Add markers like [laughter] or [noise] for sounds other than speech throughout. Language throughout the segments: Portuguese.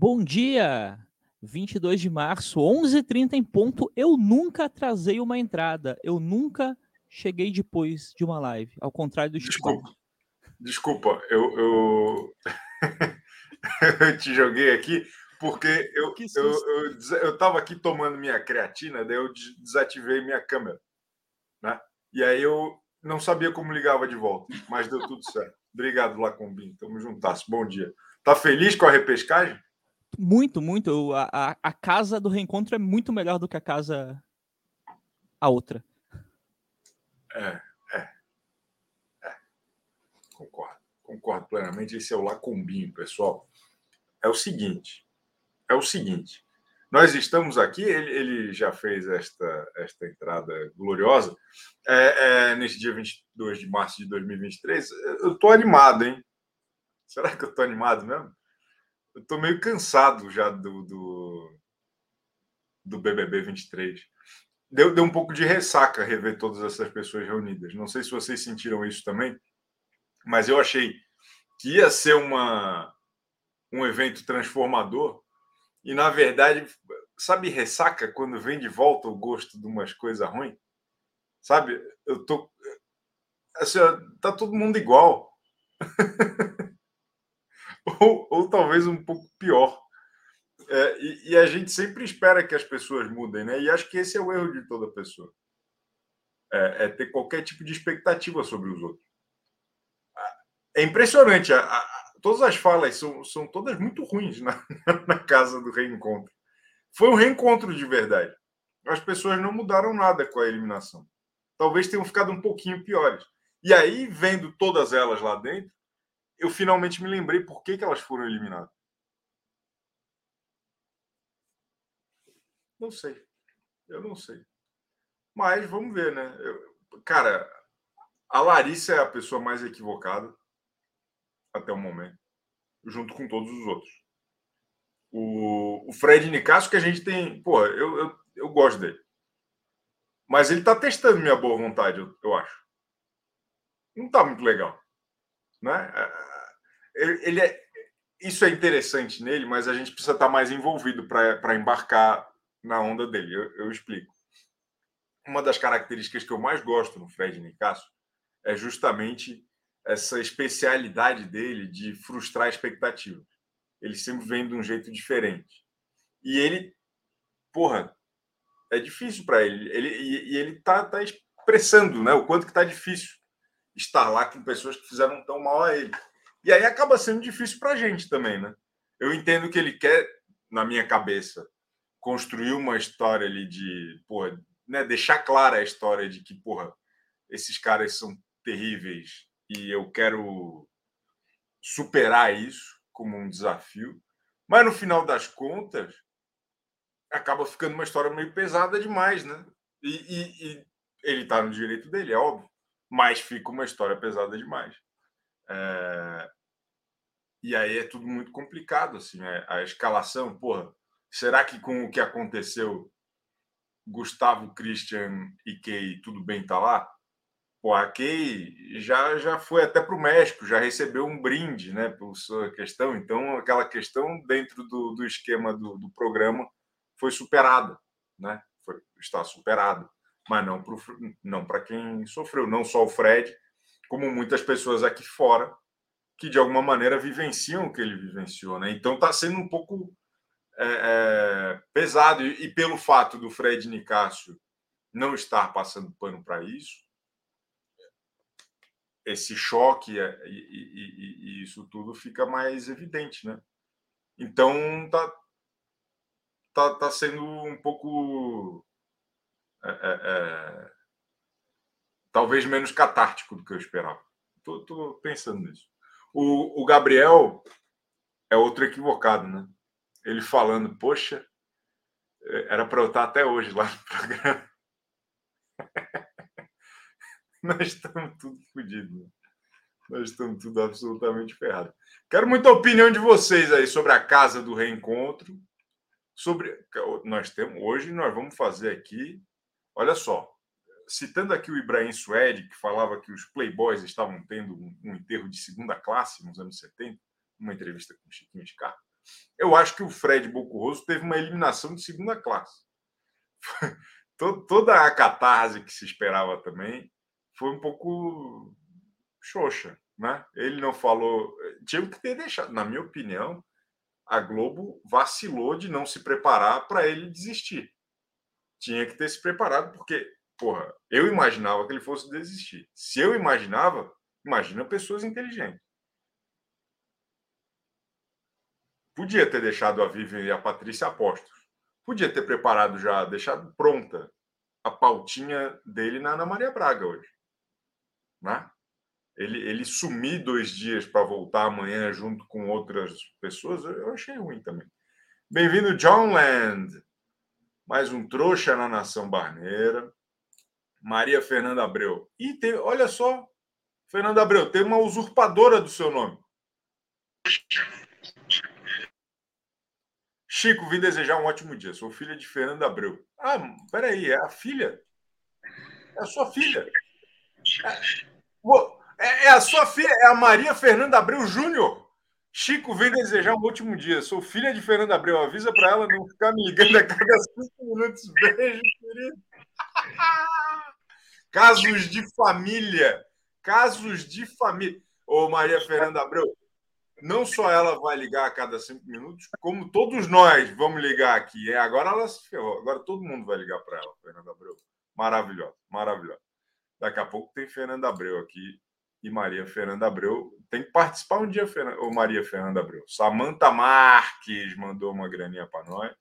Bom dia! 22 de março, 11h30 em ponto. Eu nunca atrasei uma entrada. Eu nunca cheguei depois de uma live, ao contrário do Desculpa. Desculpa, eu, eu... [laughs] eu te joguei aqui porque eu eu, eu, eu tava aqui tomando minha creatina, daí eu desativei minha câmera, né? E aí eu não sabia como ligava de volta, mas deu tudo certo. Obrigado, Lacombim. Tamo juntas. Bom dia. Tá feliz com a repescagem? Muito, muito. A, a, a, casa do reencontro é muito melhor do que a casa a outra. É, é. é. Concordo. Concordo plenamente. Esse é o Lacombinho, pessoal. É o seguinte. É o seguinte. Nós estamos aqui, ele, ele já fez esta, esta entrada gloriosa. É, é, nesse dia 22 de março de 2023, eu estou animado, hein? Será que eu estou animado mesmo? Eu estou meio cansado já do, do, do BBB 23. Deu, deu um pouco de ressaca rever todas essas pessoas reunidas. Não sei se vocês sentiram isso também, mas eu achei que ia ser uma, um evento transformador e, na verdade, sabe, ressaca quando vem de volta o gosto de umas coisas ruins? Sabe, eu tô. Assim, tá todo mundo igual. [laughs] ou, ou talvez um pouco pior. É, e, e, a gente sempre espera que as pessoas mudem, né? E acho que esse é o erro de toda pessoa. É, é ter qualquer tipo de expectativa sobre os outros. É impressionante. A, a, todas as falas são, são todas muito ruins na, [laughs] na casa do reencontro. Foi um reencontro de verdade. As pessoas não mudaram nada com a eliminação. Talvez tenham ficado um pouquinho piores. E aí, vendo todas elas lá dentro, eu finalmente me lembrei por que, que elas foram eliminadas. Não sei. Eu não sei. Mas vamos ver, né? Eu, cara, a Larissa é a pessoa mais equivocada até o momento, junto com todos os outros. O, o Fred Nicasso, que a gente tem. Pô, eu, eu, eu gosto dele. Mas ele está testando minha boa vontade, eu, eu acho. Não está muito legal. Né? Ele, é, isso é interessante nele, mas a gente precisa estar mais envolvido para embarcar na onda dele. Eu, eu, explico. Uma das características que eu mais gosto no Fred Nicasso é justamente essa especialidade dele de frustrar expectativas. Ele sempre vem de um jeito diferente. E ele, porra, é difícil para ele. ele. E, e ele tá, tá expressando né, o quanto que tá difícil estar lá com pessoas que fizeram tão mal a ele. E aí acaba sendo difícil para a gente também, né? Eu entendo que ele quer, na minha cabeça, construir uma história ali de, porra, né, deixar clara a história de que, porra, esses caras são terríveis e eu quero superar isso como um desafio. Mas no final das contas, acaba ficando uma história meio pesada demais, né? E, e, e ele está no direito dele, é óbvio, mas fica uma história pesada demais. É... E aí é tudo muito complicado, assim, a, é, a escalação, porra. Será que com o que aconteceu, Gustavo, Christian e Kay, tudo bem tá lá? Pô, a Kay já, já foi até para o México, já recebeu um brinde, né, por sua questão. Então, aquela questão dentro do, do esquema do, do programa foi superada, né? Foi, está superado, mas não para não quem sofreu, não só o Fred, como muitas pessoas aqui fora que de alguma maneira vivenciam o que ele vivenciou, né? Então está sendo um pouco é, é, pesado e, e, pelo fato do Fred Nicásio não estar passando pano para isso, esse choque e, e, e, isso tudo fica mais evidente, né? Então tá, tá, tá sendo um pouco é, é, é, talvez menos catártico do que eu esperava. Tô, tô pensando nisso. O, o Gabriel é outro equivocado, né? Ele falando, poxa, é, era para eu estar até hoje lá no [laughs] programa. Nós estamos tudo fodidos. Né? Nós estamos tudo absolutamente ferrados. Quero muita opinião de vocês aí sobre a casa do reencontro. Sobre nós temos hoje nós vamos fazer aqui. Olha só, citando aqui o Ibrahim Suede, que falava que os playboys estavam tendo um, enterro de segunda classe nos anos 70, uma entrevista com o Chiquinho Scarpa. Eu acho que o Fred Bocurroso teve uma eliminação de segunda classe. [laughs] Toda a catarse que se esperava também foi um pouco xoxa, né? Ele não falou. Tinha que ter deixado, na minha opinião, a Globo vacilou de não se preparar para ele desistir. Tinha que ter se preparado, porque, porra, eu imaginava que ele fosse desistir. Se eu imaginava, imagina pessoas inteligentes. Podia ter deixado a Vivian e a Patrícia apostos. Podia ter preparado já, deixado pronta a pautinha dele na Ana Maria Braga hoje. Né? Ele, ele sumir dois dias para voltar amanhã junto com outras pessoas, eu achei ruim também. Bem-vindo, John Land. Mais um trouxa na nação barneira. Maria Fernanda Abreu. E tem, olha só, Fernanda Abreu, tem uma usurpadora do seu nome. Chico, vim desejar um ótimo dia. Sou filha de Fernanda Abreu. Ah, peraí, é a filha? É a sua filha. É, é, é a sua filha, é a Maria Fernanda Abreu Júnior. Chico, vim desejar um ótimo dia. Sou filha de Fernanda Abreu. Avisa para ela não ficar me ligando a cada cinco minutos. Beijo, querido. Casos de família. Casos de família. Ô, Maria Fernanda Abreu, não só ela vai ligar a cada cinco minutos, como todos nós vamos ligar aqui. É, agora ela se ferrou, agora todo mundo vai ligar para ela, Fernanda Abreu. Maravilhosa, maravilhosa. Daqui a pouco tem Fernanda Abreu aqui e Maria Fernanda Abreu. Tem que participar um dia, ou Maria Fernanda Abreu. Samanta Marques mandou uma graninha para nós.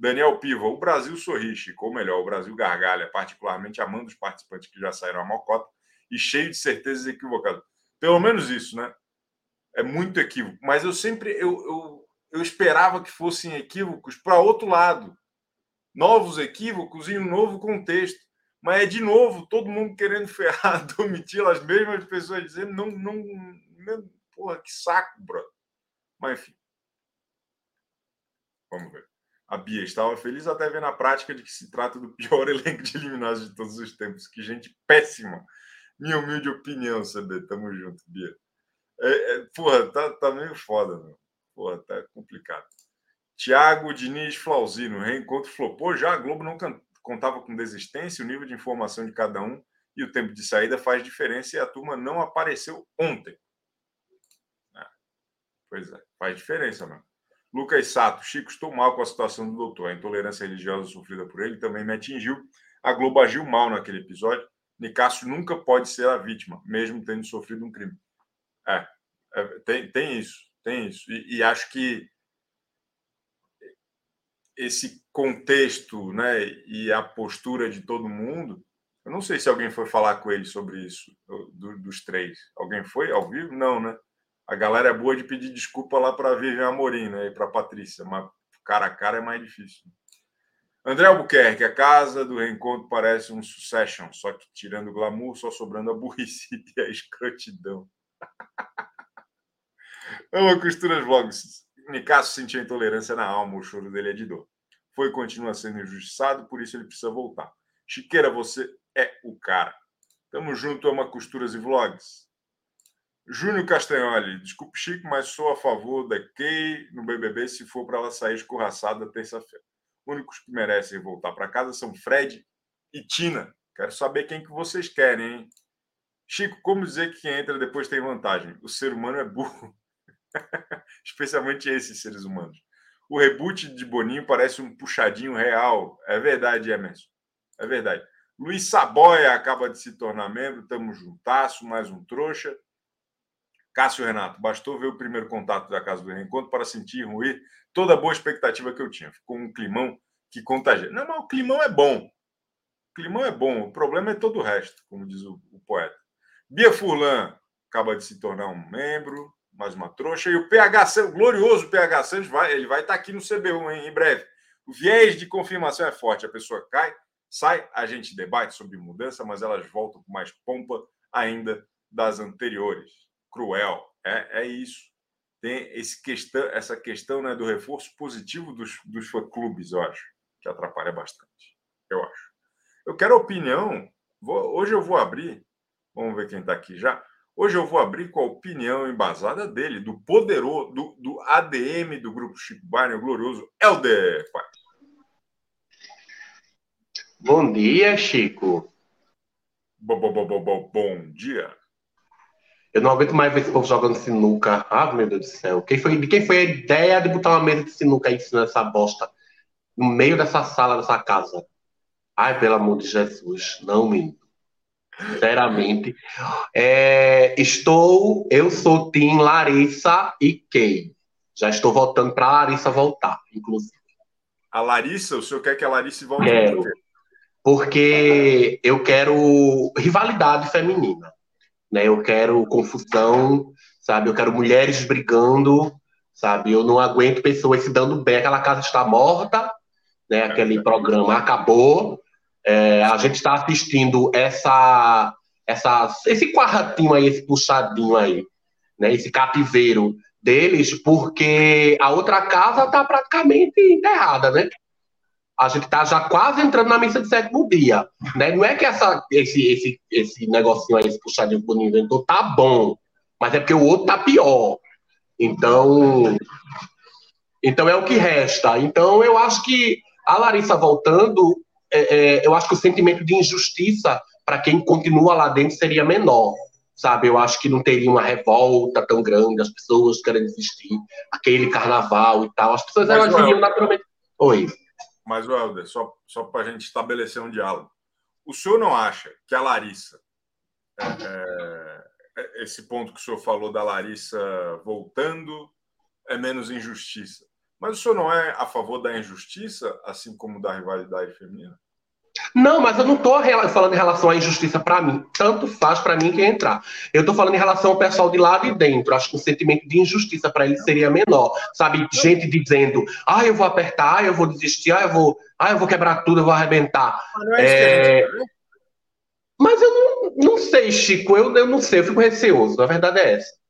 Daniel Piva, o Brasil sorri, Chico, ou melhor, o Brasil gargalha, particularmente amando os participantes que já saíram a mocota e cheio de certezas equivocadas. Pelo menos isso, né? é muito equívoco. Mas eu sempre eu, eu, eu esperava que fossem equívocos para outro lado, novos equívocos em um novo contexto. Mas é de novo todo mundo querendo [laughs] ferrar Domitila, as mesmas pessoas dizendo não, não, não porra, que saco, bro. Mas enfim. Vamos ver. A Bia estava feliz até ver na prática de que se trata do pior [laughs] elenco de eliminados de todos os tempos. Que gente péssima. Minha humilde opinião, CB. Tamo junto, Bia. É, é, porra, tá, tá meio foda, meu. Porra, tá complicado. Tiago Diniz Flauzino, reencontro flopou. Já a Globo não contava com desistência, o nível de informação de cada um e o tempo de saída faz diferença e a turma não apareceu ontem. É. Pois é, faz diferença, mano. Lucas Sato, Chico, estou mal com a situação do doutor. A intolerância religiosa sofrida por ele também me atingiu. A Globo agiu mal naquele episódio. Nicásio nunca pode ser a vítima, mesmo tendo sofrido um crime. É, é, tem, tem isso, tem isso. E, e, acho que esse contexto né, e a postura de todo mundo, eu não sei se alguém foi falar com ele sobre isso, do, dos três. Alguém foi ao vivo? Não, né? A galera é boa de pedir desculpa lá para Vivian Amorim né, e para Patrícia, mas cara a cara é mais difícil. André Albuquerque, a casa do reencontro parece um succession, só que tirando o glamour, só sobrando a burrice [laughs] e a escrotidão. Amo costuras vlogs. Nicasso sentiu intolerância na alma, o choro dele é de dor. Foi e continua sendo injustiçado, por isso ele precisa voltar. Chiqueira, você é o cara. Tamo junto, ama costuras e vlogs. Júnior Castanholi, desculpe, Chico, mas sou a favor da Kay no BBB se for para ela sair escorraçada terça-feira. Únicos que merecem voltar para casa são Fred e Tina. Quero saber quem que vocês querem, hein? Chico, como dizer que quem entra depois tem vantagem? O ser humano é burro. [laughs] Especialmente esses seres humanos. O reboot de Boninho parece um puxadinho real. É verdade, Emerson. É verdade. Luiz Saboia acaba de se tornar membro. Tamo juntasso, mais um trouxa. Cássio Renato, bastou ver o primeiro contato da Casa do Reencontro para sentir ruir toda a boa expectativa que eu tinha. Ficou um climão que contagia. Não, mas o climão é bom. O climão é bom. O problema é todo o resto, como diz o, o poeta. Bia Furlan acaba de se tornar um membro, mais uma trouxa. E o PH, o glorioso PH Santos, vai, ele vai estar aqui no CB1 hein, em breve. O viés de confirmação é forte. A pessoa cai, sai, a gente debate sobre mudança, mas elas voltam com mais pompa ainda das anteriores. Cruel. É, é isso. Tem esse questão, essa questão né, do reforço positivo dos, dos fã-clubes, eu acho, que atrapalha bastante. Eu acho. Eu quero opinião. Vou, hoje eu vou abrir Vamos ver quem está aqui já. Hoje eu vou abrir com a opinião embasada dele, do poderoso, do, do ADM do grupo Chico Barney, o glorioso Helder. Pai. Bom dia, Chico. Bo, bo, bo, bo, bo, bom dia. Eu não aguento mais ver esse povo jogando sinuca. Ah, meu Deus do céu. Quem foi, de quem foi a ideia de botar uma mesa de sinuca aí nessa bosta no meio dessa sala dessa casa? Ai, pelo amor de Jesus, não me Sinceramente. É, estou, eu sou Tim Larissa e Kay. Já estou voltando para a Larissa voltar, inclusive. A Larissa, o senhor quer que a Larissa volte? Quero, porque eu quero rivalidade feminina. Né? Eu quero confusão, sabe? Eu quero mulheres brigando, sabe? Eu não aguento pessoas se dando bem. Aquela casa está morta, né? Aquele programa acabou. É, a gente está assistindo essa, essa, esse quartinho aí, esse puxadinho aí, né? Esse cativeiro deles, porque a outra casa está praticamente enterrada, né? A gente está já quase entrando na missa de sétimo dia, né? Não é que essa, esse, esse, esse negocinho aí, esse puxadinho que o inventou, tá bom, mas é porque o outro tá pior. Então, então é o que resta. Então eu acho que a Larissa voltando é, é, eu acho que o sentimento de injustiça para quem continua lá dentro seria menor, sabe? Eu acho que não teria uma revolta tão grande, as pessoas querendo desistir, aquele carnaval e tal. As pessoas elas iriam naturalmente. Oi. Mas, Helder, só, só para a gente estabelecer um diálogo. O senhor não acha que a Larissa, é, é, é, esse ponto que o senhor falou da Larissa voltando, é menos injustiça? Mas o senhor não é a favor da injustiça, assim como da rivalidade feminina? Não, mas eu não estou falando em relação à injustiça para mim. Tanto faz para mim quem entrar. Eu estou falando em relação ao pessoal de lá de dentro. Acho que o sentimento de injustiça para eles seria menor. Sabe, gente dizendo: ah, eu vou apertar, ah, eu vou desistir, ah, eu vou, ah, eu vou quebrar tudo, eu vou arrebentar. Mas, não é é... mas eu não, não sei, Chico, eu, eu não sei, eu fico receoso. A verdade é essa.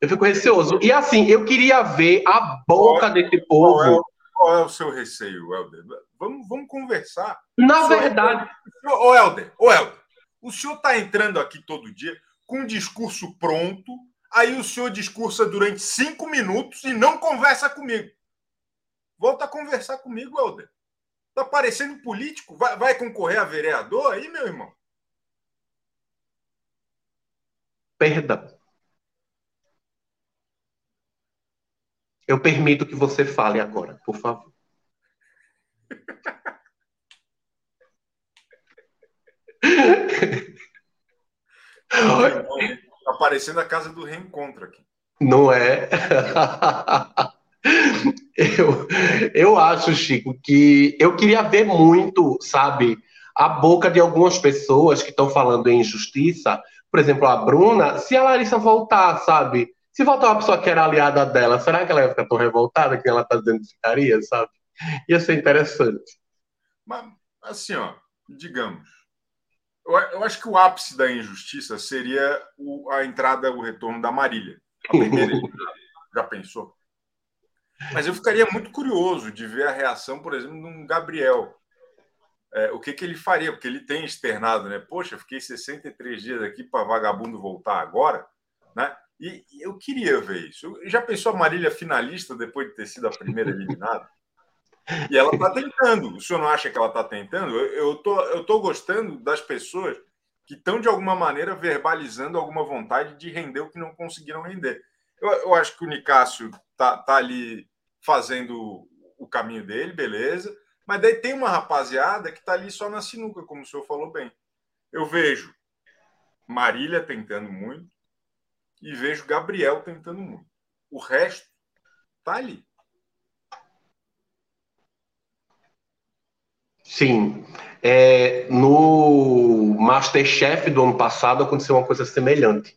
Eu fico receoso. E assim, eu queria ver a boca qual, desse povo. Qual é, qual é, o seu receio, Helder? Vamos, vamos conversar. Na verdade. Ô, Helder, ô, Helder, o senhor está entrando aqui todo dia com um discurso pronto, aí o senhor discursa durante cinco minutos e não conversa comigo. Volta a conversar comigo, Helder. Tá parecendo político? Vai, vai concorrer a vereador aí, meu irmão? Perdão. Eu permito que você fale agora, por favor. Está parecendo a casa do reencontro aqui. Não é? eu, eu acho, Chico, que eu queria ver muito, sabe, a boca de algumas pessoas que estão falando em injustiça. Por exemplo, a Bruna, se a Larissa voltar, sabe? Se voltar uma pessoa que era aliada dela, será que ela ia ficar tão revoltada que ela está dizendo que ficaria, sabe? [laughs] Ia ser interessante. Mas, assim, ó, digamos, eu, eu acho que o ápice da injustiça seria o, a entrada, o retorno da Marília. A primeira, [laughs] já pensou? Mas eu ficaria muito curioso de ver a reação, por exemplo, de um Gabriel. É, o que, que ele faria? Porque ele tem externado, né? Poxa, fiquei 63 dias aqui para vagabundo voltar agora, né? E, eu queria ver isso. Já pensou a Marília finalista depois de ter sido a primeira eliminada? E ela está tentando. O senhor não acha que ela está tentando? Eu tô, eu tô gostando das pessoas que estão, de alguma maneira, verbalizando alguma vontade de render o que não conseguiram render. Eu, eu acho que o Nicásio está tá ali fazendo o caminho dele, beleza. Mas daí tem uma rapaziada que está ali só na sinuca, como o senhor falou bem. Eu vejo Marília tentando muito, e vejo Gabriel tentando muito. O resto tá ali. Sim. É, no Masterchef do ano passado aconteceu uma coisa semelhante.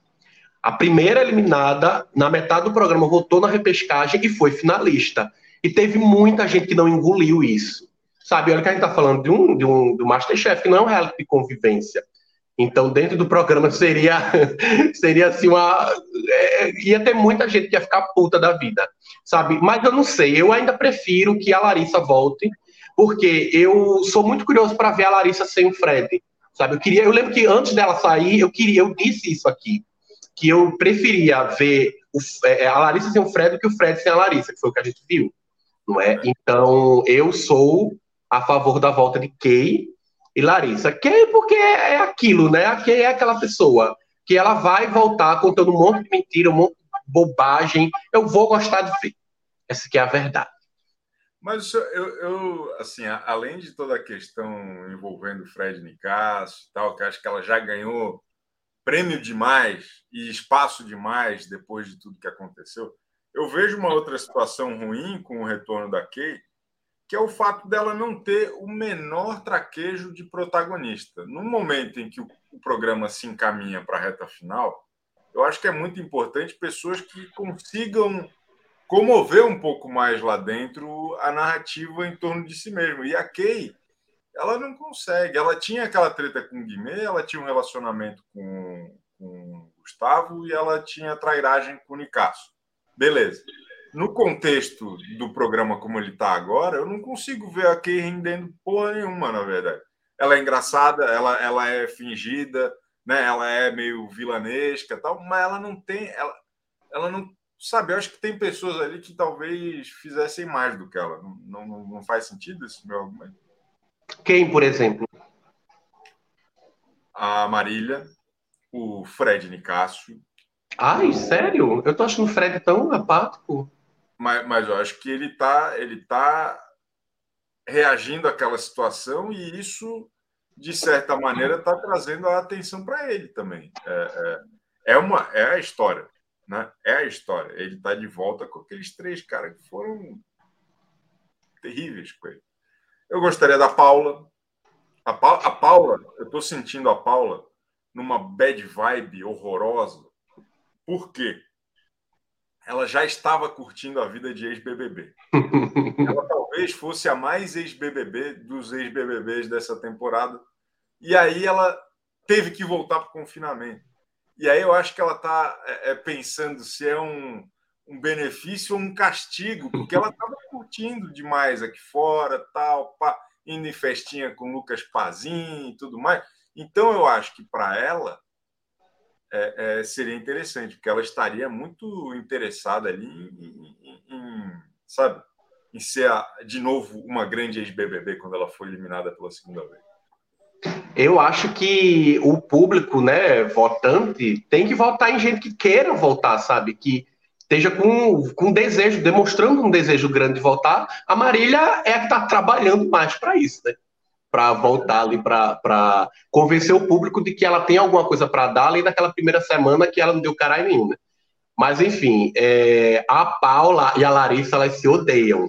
A primeira eliminada, na metade do programa, voltou na repescagem e foi finalista. E teve muita gente que não engoliu isso. Sabe, olha que a gente está falando de um, de um do Masterchef, que não é um reality de convivência. Então, dentro do programa [laughs] seria seria assim uma é, ia ter muita gente que ia ficar puta da vida, sabe? Mas eu não sei, eu ainda prefiro que a Larissa volte, porque eu sou muito curioso para ver a Larissa sem o Fred, sabe? Eu queria, eu lembro que antes dela sair, eu queria, eu disse isso aqui, que eu preferia ver o, é, a Larissa sem o Fred do que o Fred sem a Larissa, que foi o que a gente viu, não é? Então, eu sou a favor da volta de Kay e Larissa. Kay porque é, é aquilo, né? A Kay é aquela pessoa que ela vai voltar contando um monte de mentira, um monte de bobagem. Eu vou gostar de ver. Essa que é a verdade. Mas eu, eu, assim, além de toda a questão envolvendo Fred Nicasso e tal, que acho que ela já ganhou prêmio demais e espaço demais depois de tudo que aconteceu, eu vejo uma outra situação ruim com o retorno da Kay, que é o fato dela não ter o menor traquejo de protagonista. No momento em que o, o programa se encaminha para a reta final, eu acho que é muito importante pessoas que consigam comover um pouco mais lá dentro a narrativa em torno de si mesmo. E a Kay, ela não consegue. Ela tinha aquela treta com o Guimê, ela tinha um relacionamento com, com o Gustavo e ela tinha trairagem com o Nicasso. Beleza. No contexto do programa como ele está agora, eu não consigo ver a Kay rendendo porra nenhuma, na verdade. Ela é engraçada, ela, ela é fingida, né? ela é meio vilanesca tal, mas ela não tem. Ela, ela não sabe, eu acho que tem pessoas ali que talvez fizessem mais do que ela. Não, não, não faz sentido esse meu argumento? Quem, por exemplo? A Marília, o Fred Nicásio. Ai, o... sério? Eu tô achando o Fred tão apático. Mas, mas eu acho que ele tá, ele tá reagindo àquela situação e isso, de certa maneira, está trazendo a atenção para ele também. É, é, é, uma, é a história. Né? É a história. Ele está de volta com aqueles três caras que foram terríveis com ele. Eu gostaria da Paula. A, pa a Paula, eu estou sentindo a Paula numa bad vibe horrorosa. Por quê? Ela já estava curtindo a vida de ex-BBB. [laughs] Ela talvez fosse a mais ex-BBB dos ex-BBBs dessa temporada. E aí ela teve que voltar para o confinamento. E aí eu acho que ela está é, é, pensando se é um, um benefício ou um castigo, porque ela estava [laughs] curtindo demais aqui fora, tal, pá, indo em festinha com Lucas Pazin e tudo mais. Então eu acho que para ela é, é, seria interessante, porque ela estaria muito interessada ali em, em, em sabe, em ser a, de novo uma grande ex-BBB quando ela foi eliminada pela segunda vez. Eu acho que o público, né, votante, tem que votar em gente que queira votar, sabe? Que esteja com, com desejo, demonstrando um desejo grande de votar. A Marília é a que está trabalhando mais para isso, né? Para voltar ali, para convencer o público de que ela tem alguma coisa para dar, além daquela primeira semana que ela não deu caralho nenhum, né? Mas, enfim, é, a Paula e a Larissa, elas se odeiam.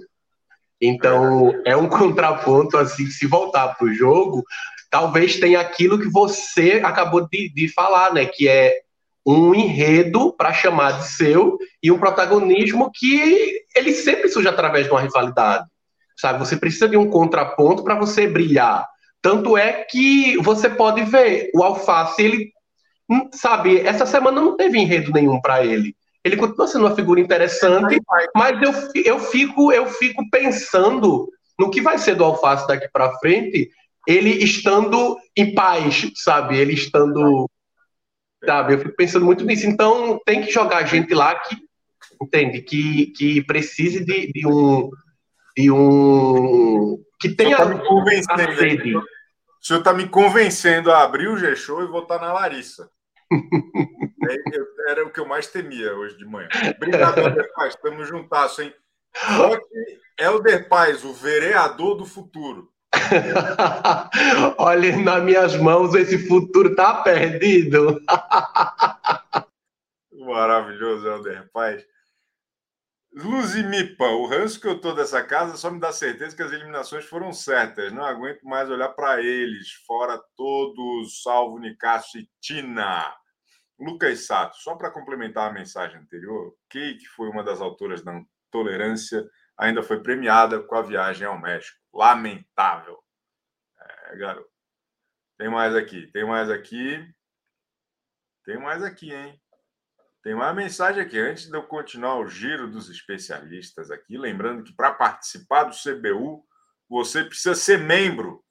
Então, é um [laughs] contraponto, assim, se voltar para o jogo, talvez tenha aquilo que você acabou de, de falar, né? Que é um enredo para chamar de seu e um protagonismo que ele sempre surge através de uma rivalidade. Sabe? Você precisa de um contraponto para você brilhar. Tanto é que você pode ver o Alface, ele, sabe, essa semana não teve enredo nenhum para ele. Ele continua sendo uma figura interessante, mas eu, eu, fico, eu fico pensando no que vai ser do Alface daqui para frente ele estando em paz, sabe? Ele estando. Sabe? Eu fico pensando muito nisso. Então, tem que jogar gente lá que, entende? Que, que precise de, de um. De um. Que tenha. Tá me convencendo, o senhor está me convencendo a abrir o G-Show e votar na Larissa. [laughs] é, era o que eu mais temia hoje de manhã. Obrigado, Helder Paz. Estamos juntasso, hein? Helder Paz, o vereador do futuro. [laughs] Olha, nas minhas mãos esse futuro tá perdido. [laughs] Maravilhoso, Helder Paz. Luzimipa, o ranço que eu tô dessa casa só me dá certeza que as eliminações foram certas. Não aguento mais olhar para eles. Fora todos, salvo Nicasso e Tina. Lucas Sato, só para complementar a mensagem anterior, que foi uma das autoras da Tolerância, ainda foi premiada com a viagem ao México. Lamentável. É, garoto. Tem mais aqui, tem mais aqui. Tem mais aqui, hein? Tem mais mensagem aqui. Antes de eu continuar o giro dos especialistas aqui, lembrando que para participar do CBU, você precisa ser membro.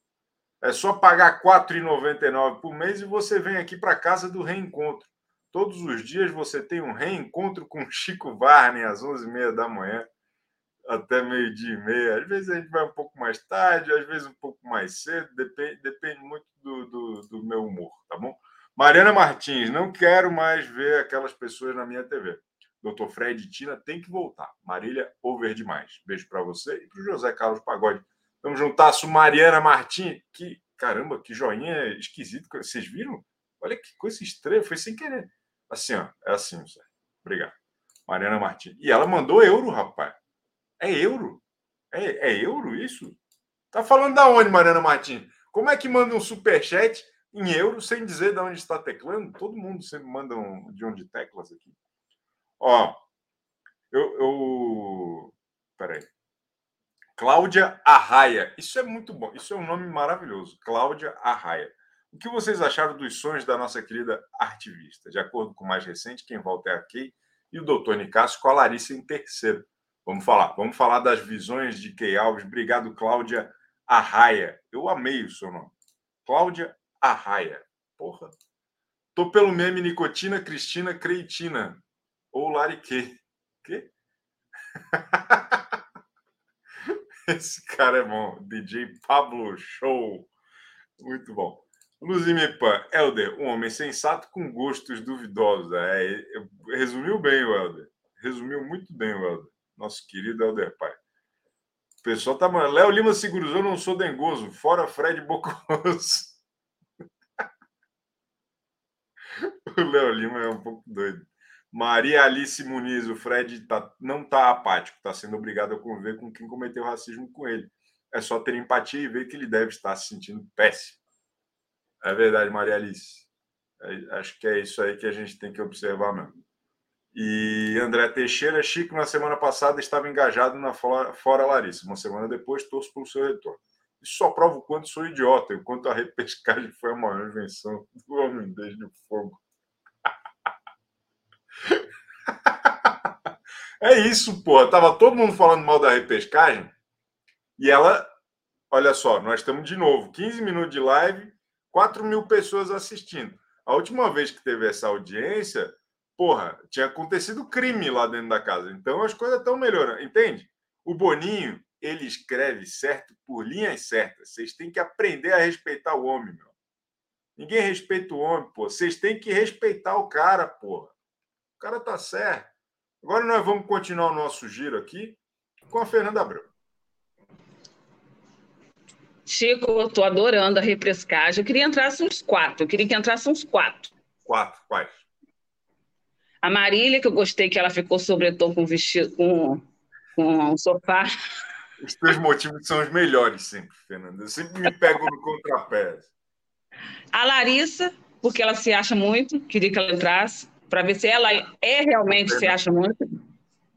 É só pagar R$ 4,99 por mês e você vem aqui para a casa do reencontro. Todos os dias você tem um reencontro com Chico Varney às 11h30 da manhã até meio-dia e meia. Às vezes a gente vai um pouco mais tarde, às vezes um pouco mais cedo, depende, depende muito do, do, do meu humor, tá bom? Mariana Martins, não quero mais ver aquelas pessoas na minha TV. Doutor Fred e Tina tem que voltar. Marília, over demais. Beijo para você e para o José Carlos Pagode. Vamos juntar-se Mariana Martins. Que caramba, que joinha esquisito. Vocês viram? Olha que coisa estranha, foi sem querer. Assim, ó, é assim, Zé. Obrigado. Mariana Martins. E ela mandou euro, rapaz. É euro? É, é euro isso? Tá falando da onde, Mariana Martins? Como é que manda um superchat em euro sem dizer de onde está teclando? Todo mundo sempre manda um, de onde teclas aqui. Ó, eu. eu... Peraí. Cláudia Arraia. Isso é muito bom. Isso é um nome maravilhoso. Cláudia Arraia. O que vocês acharam dos sonhos da nossa querida artivista? De acordo com o mais recente, quem volta é a e o doutor Nicásio com a Larissa em terceiro. Vamos falar. Vamos falar das visões de Key Alves. Obrigado, Cláudia Arraia. Eu amei o seu nome. Cláudia Arraia. Porra. Tô pelo meme Nicotina Cristina Creitina. Ou Lariquê. Quê? [laughs] Esse cara é bom. DJ Pablo Show. Muito bom. Luzimipan, Helder, um homem sensato com gostos duvidosos. É, resumiu bem Helder. Resumiu muito bem Helder nosso querido Helder Pai. O pessoal tá. Léo Lima Seguros, eu não sou dengoso, fora Fred Bocoso. [laughs] o Léo Lima é um pouco doido. Maria Alice Muniz, o Fred tá, não está apático, está sendo obrigado a conviver com quem cometeu racismo com ele. É só ter empatia e ver que ele deve estar se sentindo péssimo. É verdade, Maria Alice. É, acho que é isso aí que a gente tem que observar mesmo. E André Teixeira, Chico, na semana passada estava engajado na Fora Larissa. Uma semana depois, torço pelo seu retorno. Isso só prova o quanto sou idiota e o quanto a repescagem foi a maior invenção do homem desde o fogo. [laughs] é isso, porra. Tava todo mundo falando mal da repescagem e ela, olha só, nós estamos de novo, 15 minutos de live, 4 mil pessoas assistindo. A última vez que teve essa audiência porra, tinha acontecido crime lá dentro da casa. Então as coisas estão melhorando, entende? O Boninho, ele escreve certo por linhas certas. Vocês têm que aprender a respeitar o homem, meu. Ninguém respeita o homem, pô. Vocês têm que respeitar o cara, porra. O cara tá certo. Agora nós vamos continuar o nosso giro aqui com a Fernanda Abreu. Chico, eu tô adorando a repescagem. Eu queria entrasse uns quatro. Eu queria que entrasse uns quatro. Quatro, quais? A Marília, que eu gostei que ela ficou sobretom com vestido, com, com um sofá. Os teus motivos são os melhores sempre, Fernanda. Eu sempre me pego no contrapé. A Larissa, porque ela se acha muito, queria que ela entrasse, para ver se ela é realmente se acha muito.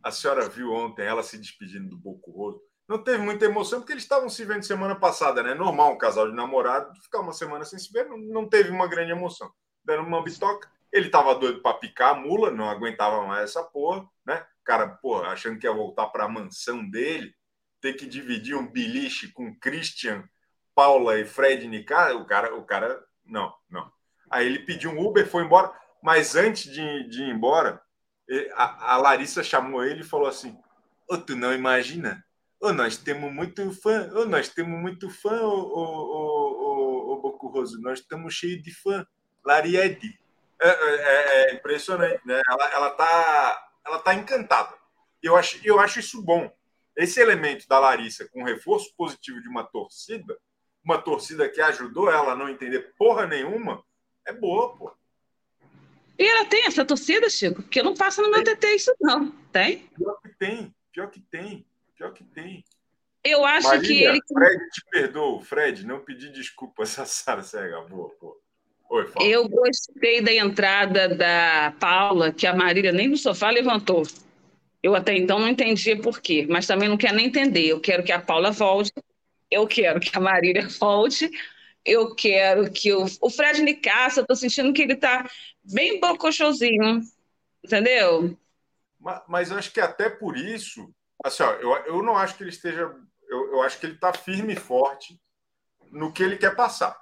A senhora viu ontem ela se despedindo do Boco Roso. Não teve muita emoção, porque eles estavam se vendo semana passada, né? Normal, um casal de namorado ficar uma semana sem se ver, não, não teve uma grande emoção. Deram uma bitoca, ele tava doido para picar a mula, não aguentava mais essa porra, né? O cara, porra, achando que ia voltar para a mansão dele, ter que dividir um biliche com Christian, Paula e Fred Nicar, o cara, o cara, não, não. Aí ele pediu um Uber, foi embora, mas antes de, de ir embora, a, a Larissa chamou ele e falou assim: Ô, oh, tu não imagina? Ô, oh, nós temos muito fã, ô, oh, nós temos muito fã, ô, ô, ô, ô, Boco Roso, nós estamos cheios de fã. Lariede. É, é, é, impressionante, né? Ela, ela, tá, ela tá encantada. Eu acho, eu acho isso bom. Esse elemento da Larissa com reforço positivo de uma torcida, uma torcida que ajudou ela a não entender porra nenhuma, é boa, pô. E ela tem essa torcida, Chico? Porque não passa no meu TT isso, não. Tem? Pior que tem, pior que tem, pior que tem. Eu acho Marília, que ele. Fred te perdoa, Fred, não pedi desculpa [laughs] Sara cega, boa, pô. Oi, eu gostei da entrada da Paula, que a Marília nem no sofá levantou. Eu até então não entendia por quê, mas também não quero nem entender. Eu quero que a Paula volte, eu quero que a Marília [laughs] volte, eu quero que o, o Fred Nicasso, eu tô sentindo que ele tá bem bocochosinho, entendeu? Mas, mas eu acho que até por isso, assim, ó, eu, eu não acho que ele esteja, eu, eu acho que ele está firme e forte no que ele quer passar.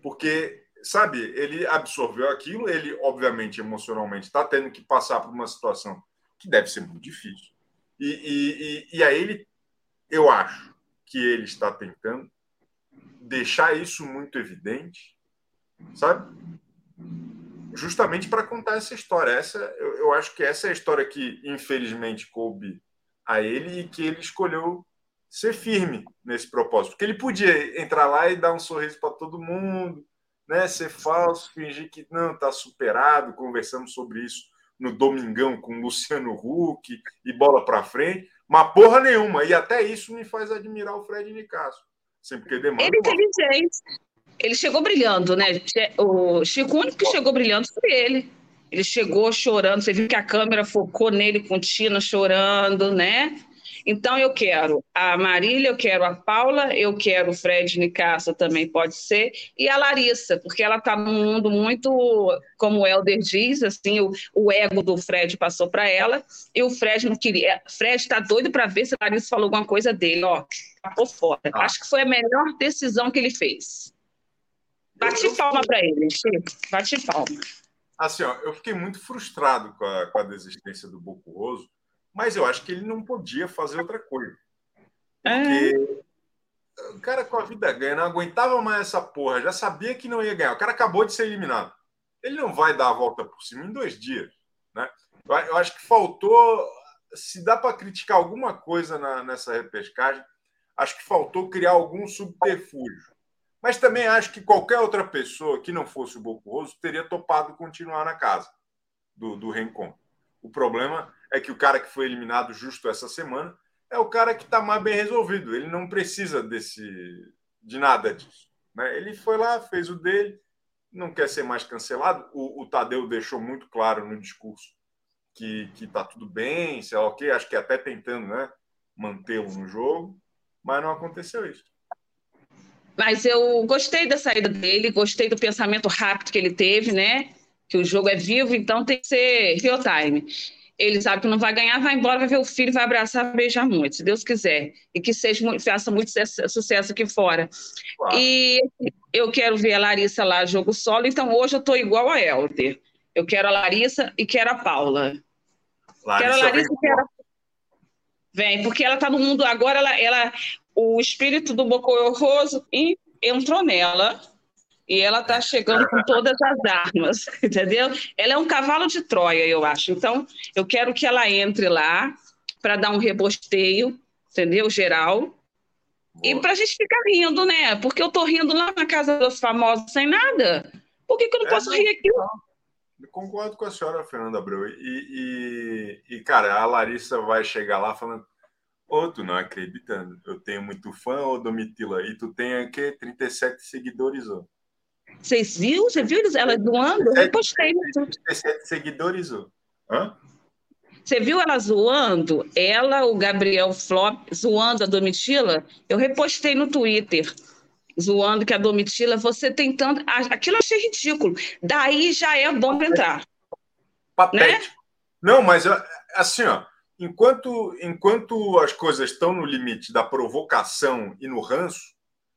Porque sabe, ele absorveu aquilo, ele, obviamente, emocionalmente, está tendo que passar por uma situação que deve ser muito difícil. E, e, e, e aí ele, eu acho que ele está tentando deixar isso muito evidente, sabe? Justamente para contar essa história. Essa, eu, eu acho que essa é a história que, infelizmente, coube a ele e que ele escolheu ser firme nesse propósito. Porque ele podia entrar lá e dar um sorriso para todo mundo, né? ser falso, fingir que não, está superado. Conversamos sobre isso no Domingão com Luciano Huck e bola para frente. Mas porra nenhuma. E até isso me faz admirar o Fred Nicasso. Sempre que demanda. Ele é inteligente. Ele chegou brilhando, né? O Chico, o único que chegou brilhando foi ele. Ele chegou chorando, você viu que a câmera focou nele contínuo, chorando, né? Então, eu quero a Marília, eu quero a Paula, eu quero o Fred Nicasso também pode ser, e a Larissa, porque ela está num mundo muito, como o Helder diz, assim, o, o ego do Fred passou para ela, e o Fred não queria. Fred está doido para ver se a Larissa falou alguma coisa dele, ó, por fora. Ah. Acho que foi a melhor decisão que ele fez. Bate eu, palma para ele, Chico. Bate palma. Assim, ó, eu fiquei muito frustrado com a, com a desistência do Boco Roso, mas eu acho que ele não podia fazer outra coisa. Porque é. o cara com a vida ganha não aguentava mais essa porra, já sabia que não ia ganhar. O cara acabou de ser eliminado. Ele não vai dar a volta por cima em dois dias. Né? Eu acho que faltou. Se dá para criticar alguma coisa na, nessa repescagem, acho que faltou criar algum subterfúgio. Mas também acho que qualquer outra pessoa que não fosse o Boco Roso teria topado continuar na casa do, do reencontro. O problema é que o cara que foi eliminado justo essa semana é o cara que está mais bem resolvido. Ele não precisa desse de nada disso. Né? Ele foi lá, fez o dele, não quer ser mais cancelado. O, o Tadeu deixou muito claro no discurso que está tudo bem, sei lá o quê, acho que até tentando né, mantê-lo no jogo, mas não aconteceu isso. Mas eu gostei da saída dele, gostei do pensamento rápido que ele teve, né? Que o jogo é vivo, então tem que ser real time ele sabe que não vai ganhar, vai embora, vai ver o filho, vai abraçar, beijar muito, se Deus quiser. E que seja, faça muito sucesso aqui fora. Uau. E eu quero ver a Larissa lá, jogo solo, então hoje eu estou igual a Helder. Eu quero a Larissa e quero a Paula. Larissa quero a Larissa e quero a... Vem, porque ela está no mundo agora, ela, ela, o espírito do Bocô Roso entrou nela e ela está chegando com todas as armas, [laughs] entendeu? Ela é um cavalo de Troia, eu acho. Então, eu quero que ela entre lá para dar um rebosteio, entendeu? Geral. Boa. E para a gente ficar rindo, né? Porque eu tô rindo lá na casa dos famosos sem nada. Por que, que eu não é, posso rir aqui? Eu concordo com a senhora, Fernanda Abreu. E, e, e, cara, a Larissa vai chegar lá falando. Ô, tu não acreditando. Eu tenho muito fã, ô Domitila. E tu tem aqui 37 seguidores, ó. Vocês viram? Você viu ela doando? Eu postei. 17 seguidores. Hã? Você viu ela zoando? Ela, o Gabriel Flop, zoando a Domitila? Eu repostei no Twitter, zoando que a Domitila, você tentando. Aquilo eu achei ridículo. Daí já é bom para entrar. Patético. Né? Não, mas assim, ó, enquanto, enquanto as coisas estão no limite da provocação e no ranço,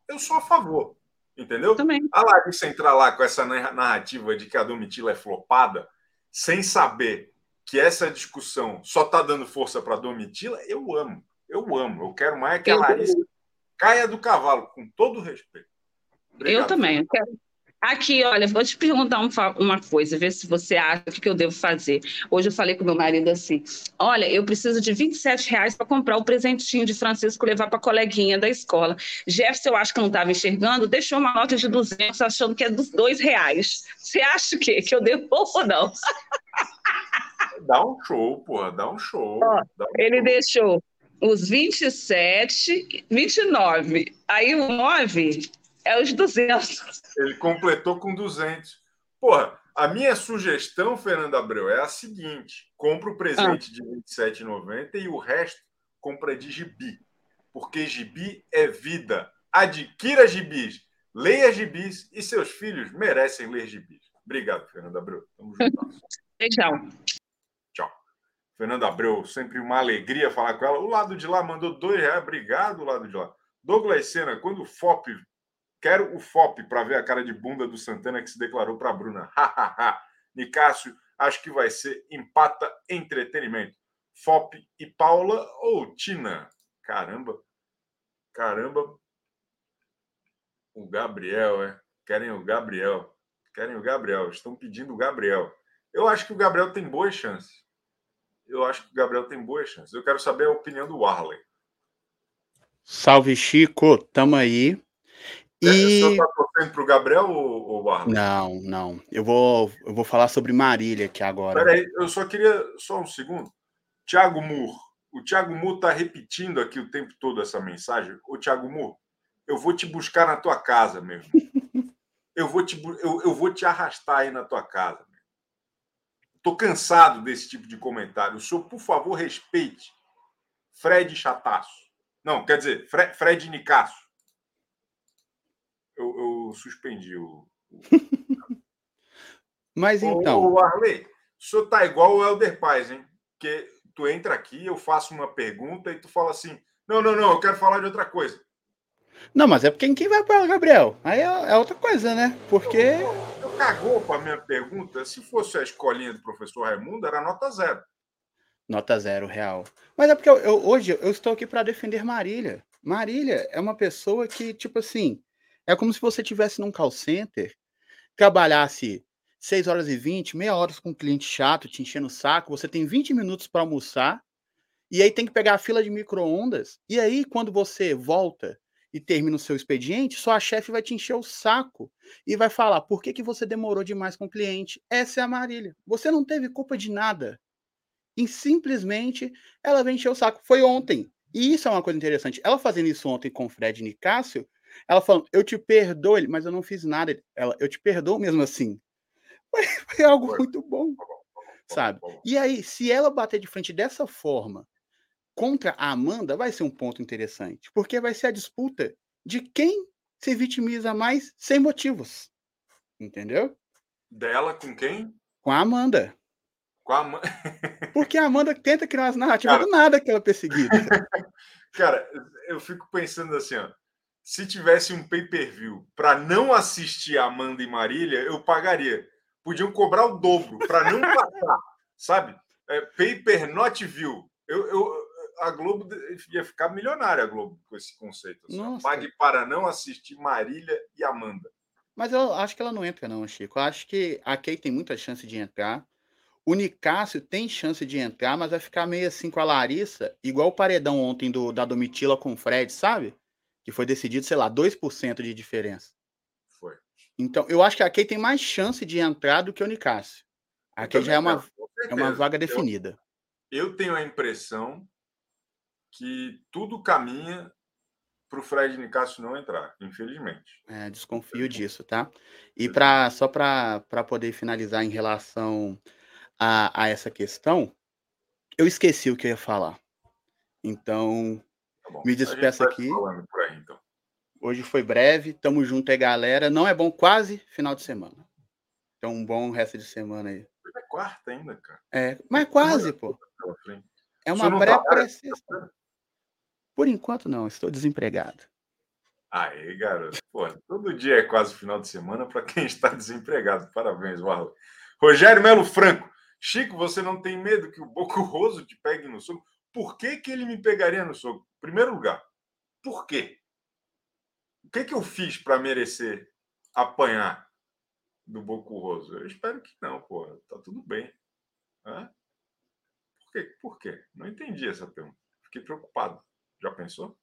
eu sou a favor. Entendeu? Também. A Larissa entrar lá com essa narrativa de que a Domitila é flopada, sem saber que essa discussão só está dando força para a Domitila, eu amo. Eu amo. Eu quero mais que a Larissa caia do cavalo, com todo respeito. Obrigado. Eu também. Eu quero, Aqui, olha, vou te perguntar uma coisa, ver se você acha o que eu devo fazer. Hoje eu falei com meu marido assim: olha, eu preciso de 27 reais para comprar o presentinho de Francisco levar para a coleguinha da escola. Jefferson, eu acho que não estava enxergando, deixou uma nota de 200 achando que é dos dois reais. Você acha o quê? Que eu devo ou não? [laughs] Dá um show, porra, dá um show. Ó, dá um ele show. deixou os 27, 29. Aí o 9 é os 200. Ele completou com 200. Porra, a minha sugestão, Fernando Abreu, é a seguinte: compra o presente ah. de R$ 27,90 e o resto compra de gibi. Porque gibi é vida. Adquira gibis, leia gibis e seus filhos merecem ler gibis. Obrigado, Fernando Abreu. Tamo junto. Tchau. Tchau. Fernanda Abreu, sempre uma alegria falar com ela. O lado de lá mandou dois reais. Obrigado, lado de lá. Douglas Sena, quando o FOP Quero o FOP para ver a cara de bunda do Santana que se declarou para a Bruna. Nicásio, acho que vai ser empata entretenimento. FOP e Paula ou Tina? Caramba. Caramba. O Gabriel, é. Querem o Gabriel. Querem o Gabriel. Estão pedindo o Gabriel. Eu acho que o Gabriel tem boas chances. Eu acho que o Gabriel tem boas chances. Eu quero saber a opinião do Warley. Salve, Chico. Tamo aí. É, e... Você está torcendo para o Gabriel ou, ou? Não, não. Eu vou, eu vou falar sobre Marília aqui agora. Peraí, eu só queria. Só um segundo. Tiago Mur. O Tiago Mur está repetindo aqui o tempo todo essa mensagem. Ô, Tiago Mur, eu vou te buscar na tua casa mesmo. [laughs] eu, vou te, eu, eu vou te arrastar aí na tua casa. Estou cansado desse tipo de comentário. O senhor, por favor, respeite Fred Chataço. Não, quer dizer, Fred, Fred Nicasso. Eu, eu suspendi o. Mas então. O Arley, o senhor tá igual o Helder Paz, hein? Porque tu entra aqui, eu faço uma pergunta e tu fala assim: não, não, não, eu quero falar de outra coisa. Não, mas é porque quem vai para Gabriel? Aí é, é, outra coisa, né? Porque. Eu, eu cagou com a minha pergunta. Se fosse a escolinha do professor Raimundo, era nota zero. Nota zero, real. Mas é porque eu, eu, hoje eu estou aqui para defender Marília. Marília é uma pessoa que, tipo assim, é como se você tivesse num call center, trabalhasse 6 horas e 20, meia hora com um cliente chato, te enchendo o saco, você tem 20 minutos para almoçar, e aí tem que pegar a fila de micro-ondas, e aí quando você volta e termina o seu expediente, sua chefe vai te encher o saco e vai falar: por que, que você demorou demais com o cliente? Essa é a Marília. Você não teve culpa de nada. E simplesmente ela vem encher o saco. Foi ontem. E isso é uma coisa interessante. Ela fazendo isso ontem com o Fred Nicásio, ela falando: eu te perdoo, mas eu não fiz nada. Ela, eu te perdoo mesmo assim. [laughs] Foi, algo muito bom. Sabe? E aí, se ela bater de frente dessa forma contra a Amanda vai ser um ponto interessante, porque vai ser a disputa de quem se vitimiza mais sem motivos. Entendeu? Dela com quem? Com a Amanda. Com a Amanda. [laughs] porque a Amanda tenta criar umas narrativas cara, do nada que ela é perseguida. [laughs] cara, eu fico pensando assim, ó. Se tivesse um pay-per-view para não assistir Amanda e Marília, eu pagaria. Podiam cobrar o dobro para não passar, [laughs] sabe? É, pay-per not view. Eu, eu, a Globo ia ficar milionária, a Globo, com esse conceito. Assim. Pague para não assistir Marília e Amanda. Mas eu acho que ela não entra, não, Chico. Eu acho que a Kay tem muita chance de entrar. O Nicásio tem chance de entrar, mas vai ficar meio assim com a Larissa, igual o paredão ontem do, da Domitila com o Fred, sabe? Que foi decidido, sei lá, 2% de diferença. Foi. Então, eu acho que a Kay tem mais chance de entrar do que o Nicásio. A Kay já é uma, é uma vaga definida. Eu, eu tenho a impressão que tudo caminha para o Fred Nicásio não entrar, infelizmente. É, desconfio disso, tá? E pra, só para poder finalizar em relação a, a essa questão, eu esqueci o que eu ia falar. Então, tá me despeço aqui. Aí, então. Hoje foi breve, tamo junto aí, galera. Não é bom quase final de semana. Então, um bom resto de semana aí. É quarta ainda, cara. É, mas quase, pô. É uma pré-pré-sexta. Por enquanto, não, estou desempregado. Aí, garoto. Pô, todo dia é quase final de semana para quem está desempregado. Parabéns, Marlon. Rogério Melo Franco. Chico, você não tem medo que o Bocurroso te pegue no soco? Por que, que ele me pegaria no soco? Primeiro lugar, por quê? O que, que eu fiz para merecer apanhar do Bocurroso? Eu espero que não, pô. Tá tudo bem. Hã? Por quê? Por quê? Não entendi essa pergunta. Fiquei preocupado. Já pensou?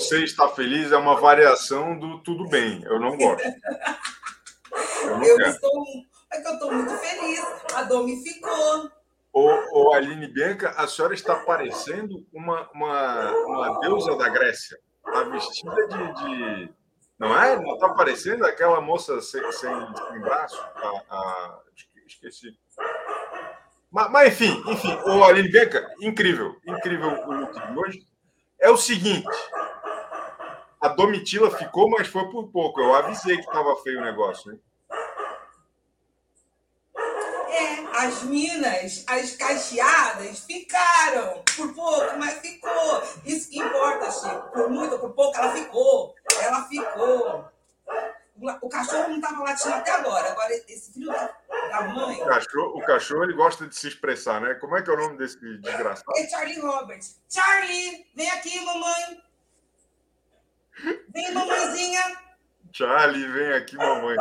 Você está feliz é uma variação do tudo bem. Eu não gosto. Eu, não eu estou é que eu estou muito feliz. A Domi ficou. Ô, ô, Aline Bianca, a senhora está parecendo uma, uma, uma deusa da Grécia. Está vestida de, de, Não é? Não está parecendo aquela moça sem, sem, sem braço? A, a... Esqueci. Mas, mas, enfim, enfim, o Aline Bianca, incrível, incrível o look de hoje. É o seguinte: a Domitila ficou, mas foi por pouco. Eu avisei que estava feio o negócio? É, as minas, as cacheadas, ficaram por pouco, mas ficou. Isso que importa, Chico. Por muito ou por pouco, ela ficou. Ela ficou. O cachorro não estava latindo até agora. Agora, esse filho da, da mãe. O cachorro, o cachorro, ele gosta de se expressar, né? Como é que é o nome desse desgraçado? É Charlie Roberts. Charlie, vem aqui, mamãe. Vem, mamãezinha. Charlie, vem aqui, mamãe.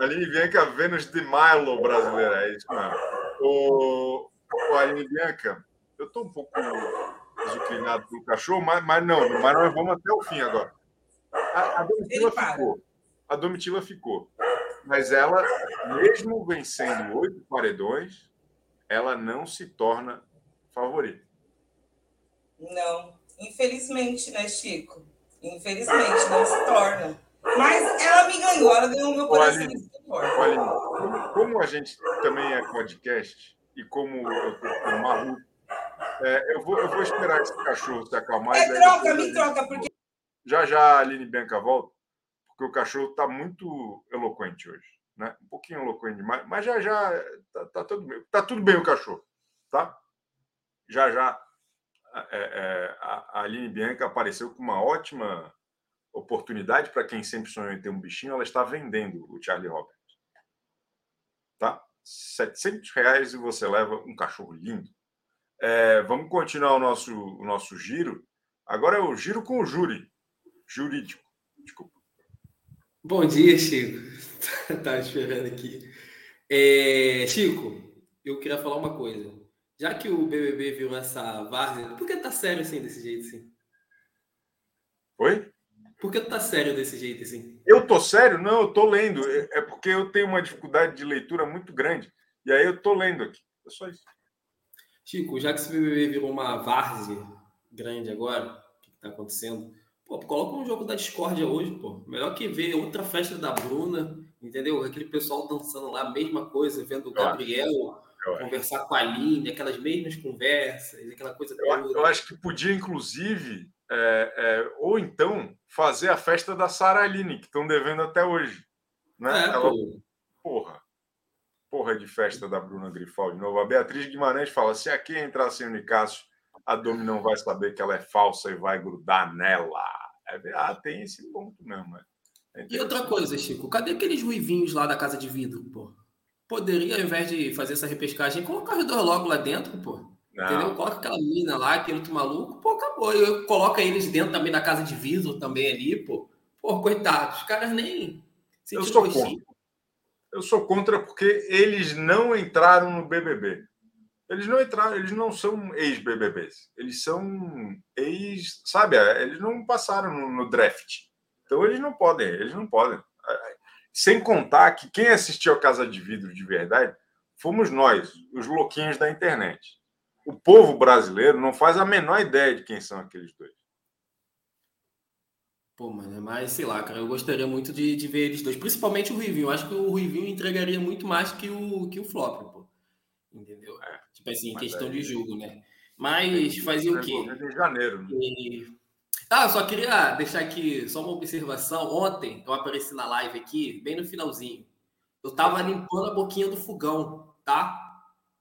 Aline Bianca, Vênus de Milo brasileira, é isso mesmo. O, o Aline Bianca, eu estou um pouco desuclinado pelo cachorro, mas, mas não, mas nós vamos até o fim agora. A, a Domitila ficou. A Domitila ficou. Mas ela, mesmo vencendo oito paredões, ela não se torna favorita. Não, infelizmente, né, Chico? Infelizmente, não se torna. Mas ela me ganhou, ela ganhou o meu coração. Aline, como a gente também é podcast e como eu estou com maluco, é, eu, vou, eu vou esperar esse cachorro se acalmar. É, troca, me troca, porque. Já já a Aline Bianca volta, porque o cachorro está muito eloquente hoje. Né? Um pouquinho eloquente demais, mas já já tá, tá, tudo bem. Tá tudo bem o cachorro, tá? Já já é, é, a, Aline Bianca apareceu com uma ótima oportunidade para quem sempre sonhou em ter um bichinho, ela está vendendo o Charlie Roberts. Tá? 700 reais e você leva um cachorro lindo. É, vamos continuar o nosso, o nosso giro. Agora é o giro com o júri. Jurídico. Desculpa. Bom dia, Chico. Estava [laughs] esperando aqui. É, Chico, eu queria falar uma coisa. Já que o BBB virou essa várzea, por que tá sério assim, desse jeito assim? Oi? Por que tu tá sério desse jeito assim? Eu tô sério? Não, eu tô lendo. É, é porque eu tenho uma dificuldade de leitura muito grande. E aí eu tô lendo aqui. É só isso. Chico, já que esse BBB virou uma várzea grande agora, o que, que tá acontecendo? Pô, coloca um jogo da discórdia hoje, pô. Melhor que ver outra festa da Bruna, entendeu? Aquele pessoal dançando lá, mesma coisa, vendo o Gabriel conversar com a Aline, aquelas mesmas conversas, aquela coisa eu, toda. Eu acho que podia, inclusive, é, é, ou então fazer a festa da Sara Aline, que estão devendo até hoje. Né? É, Ela, porra. Porra de festa da Bruna Grifal de novo. A Beatriz Guimarães fala: se aqui entrar sem o Nicásio, a Domi não vai saber que ela é falsa e vai grudar nela. É, ah, tem esse ponto mesmo. É e outra coisa, Chico, cadê aqueles ruivinhos lá da casa de vidro, pô? Poderia, ao invés de fazer essa repescagem, colocar o redor logo lá dentro, pô. Não. Entendeu? Coloca aquela mina lá, aquele outro maluco, pô, acabou. Eu coloca eles dentro também da casa de vidro também ali, pô. Pô, coitados, os caras nem. Eu sou contra. Eu sou contra porque eles não entraram no BBB. Eles não entraram, eles não são ex-BBBs. Eles são ex, sabe? Eles não passaram no, no draft. Então eles não podem, eles não podem. Sem contar que quem assistiu a Casa de Vidro de verdade fomos nós, os louquinhos da internet o povo brasileiro não faz a menor ideia de quem são aqueles dois. Pô, mano, mas sei lá, cara, eu gostaria muito de, de ver eles dois, principalmente o Ruivinho. Eu acho que o Ruivinho entregaria muito mais que o, que o Flop, pô. Entendeu? É, tipo assim, questão de jogo, né? Mas fazia o quê? Em janeiro. Né? E... Ah, só queria deixar aqui só uma observação. Ontem eu apareci na live aqui, bem no finalzinho. Eu tava limpando a boquinha do fogão, tá?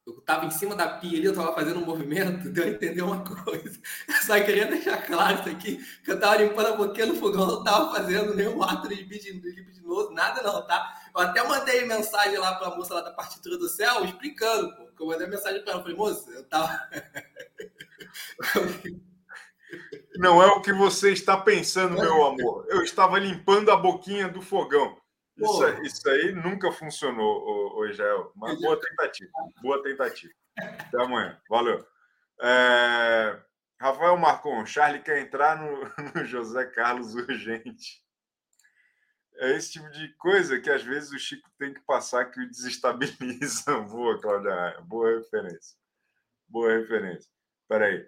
eu estava em cima da pia ali, eu estava fazendo um movimento, [laughs] deu a entender uma coisa. Eu só queria deixar claro isso aqui, que eu estava limpando a boquinha no fogão, não estava fazendo nenhum ato libidinoso, nada não, tá? Eu até mandei mensagem lá para a moça lá da partitura do céu, explicando, pô, eu mandei mensagem para ela, falei, moça, eu tava... [laughs] Não é o que você está pensando, meu amor. Eu estava limpando a boquinha do fogão. Isso, isso, aí nunca funcionou, Israel. Mas boa tentativa. Boa tentativa. Até amanhã. Valeu. É... Rafael Marcon, Charlie quer entrar no, [laughs] no José Carlos urgente. É esse tipo de coisa que às vezes o Chico tem que passar que o desestabiliza. [laughs] Boa, Cláudia. Boa referência. Boa referência. Peraí.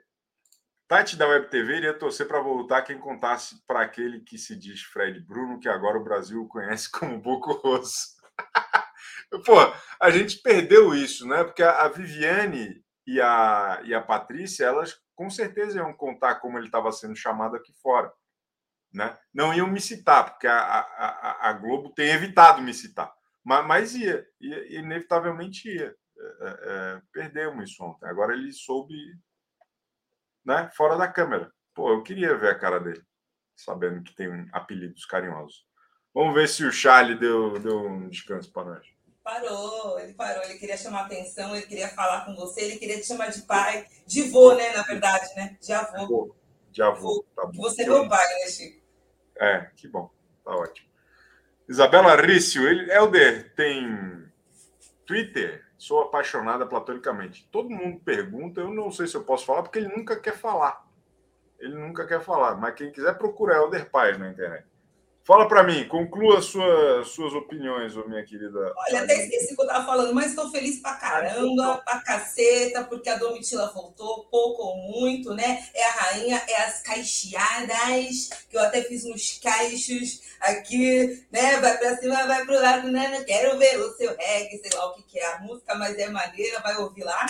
Tati da Web TV iria torcer para voltar quem contasse para aquele que se diz Fred Bruno, que agora o Brasil conhece [laughs] como Boco Rosso. [laughs] Pô, a gente perdeu isso, né? Porque a Viviane e a, e a Patrícia, elas com certeza iam contar como ele estava sendo chamado aqui fora. Né? Não iam me citar, porque a, a, a Globo tem evitado me citar. Mas, mas ia, ia, inevitavelmente ia. É, é, é, perdemos isso ontem. Agora ele soube né, fora da câmera. Pô, eu queria ver a cara dele, sabendo que tem apelidos carinhosos. Vamos ver se o Charlie deu, deu um descanso para nós. Parou, ele parou, ele queria chamar atenção, ele queria falar com você, ele queria te chamar de pai, de vô, né, na verdade, né? De avô. De avô, tá bom. Você é meu pai, né, Chico? É, que bom, tá ótimo. Isabela Rício, ele, Helder, tem Twitter? Sou apaixonada platonicamente. Todo mundo pergunta, eu não sei se eu posso falar, porque ele nunca quer falar. Ele nunca quer falar, mas quem quiser procura Helder Paz na internet. Fala para mim, conclua sua, suas opiniões, minha querida. Olha, até esqueci o que eu estava falando, mas estou feliz pra caramba, pra caceta, porque a Domitila voltou, pouco ou muito, né? É a rainha, é as caixeadas, que eu até fiz uns caixos aqui, né? Vai pra cima, vai pro lado, né? Não quero ver o seu reggae, sei lá o que, que é a música, mas é maneira, vai ouvir lá.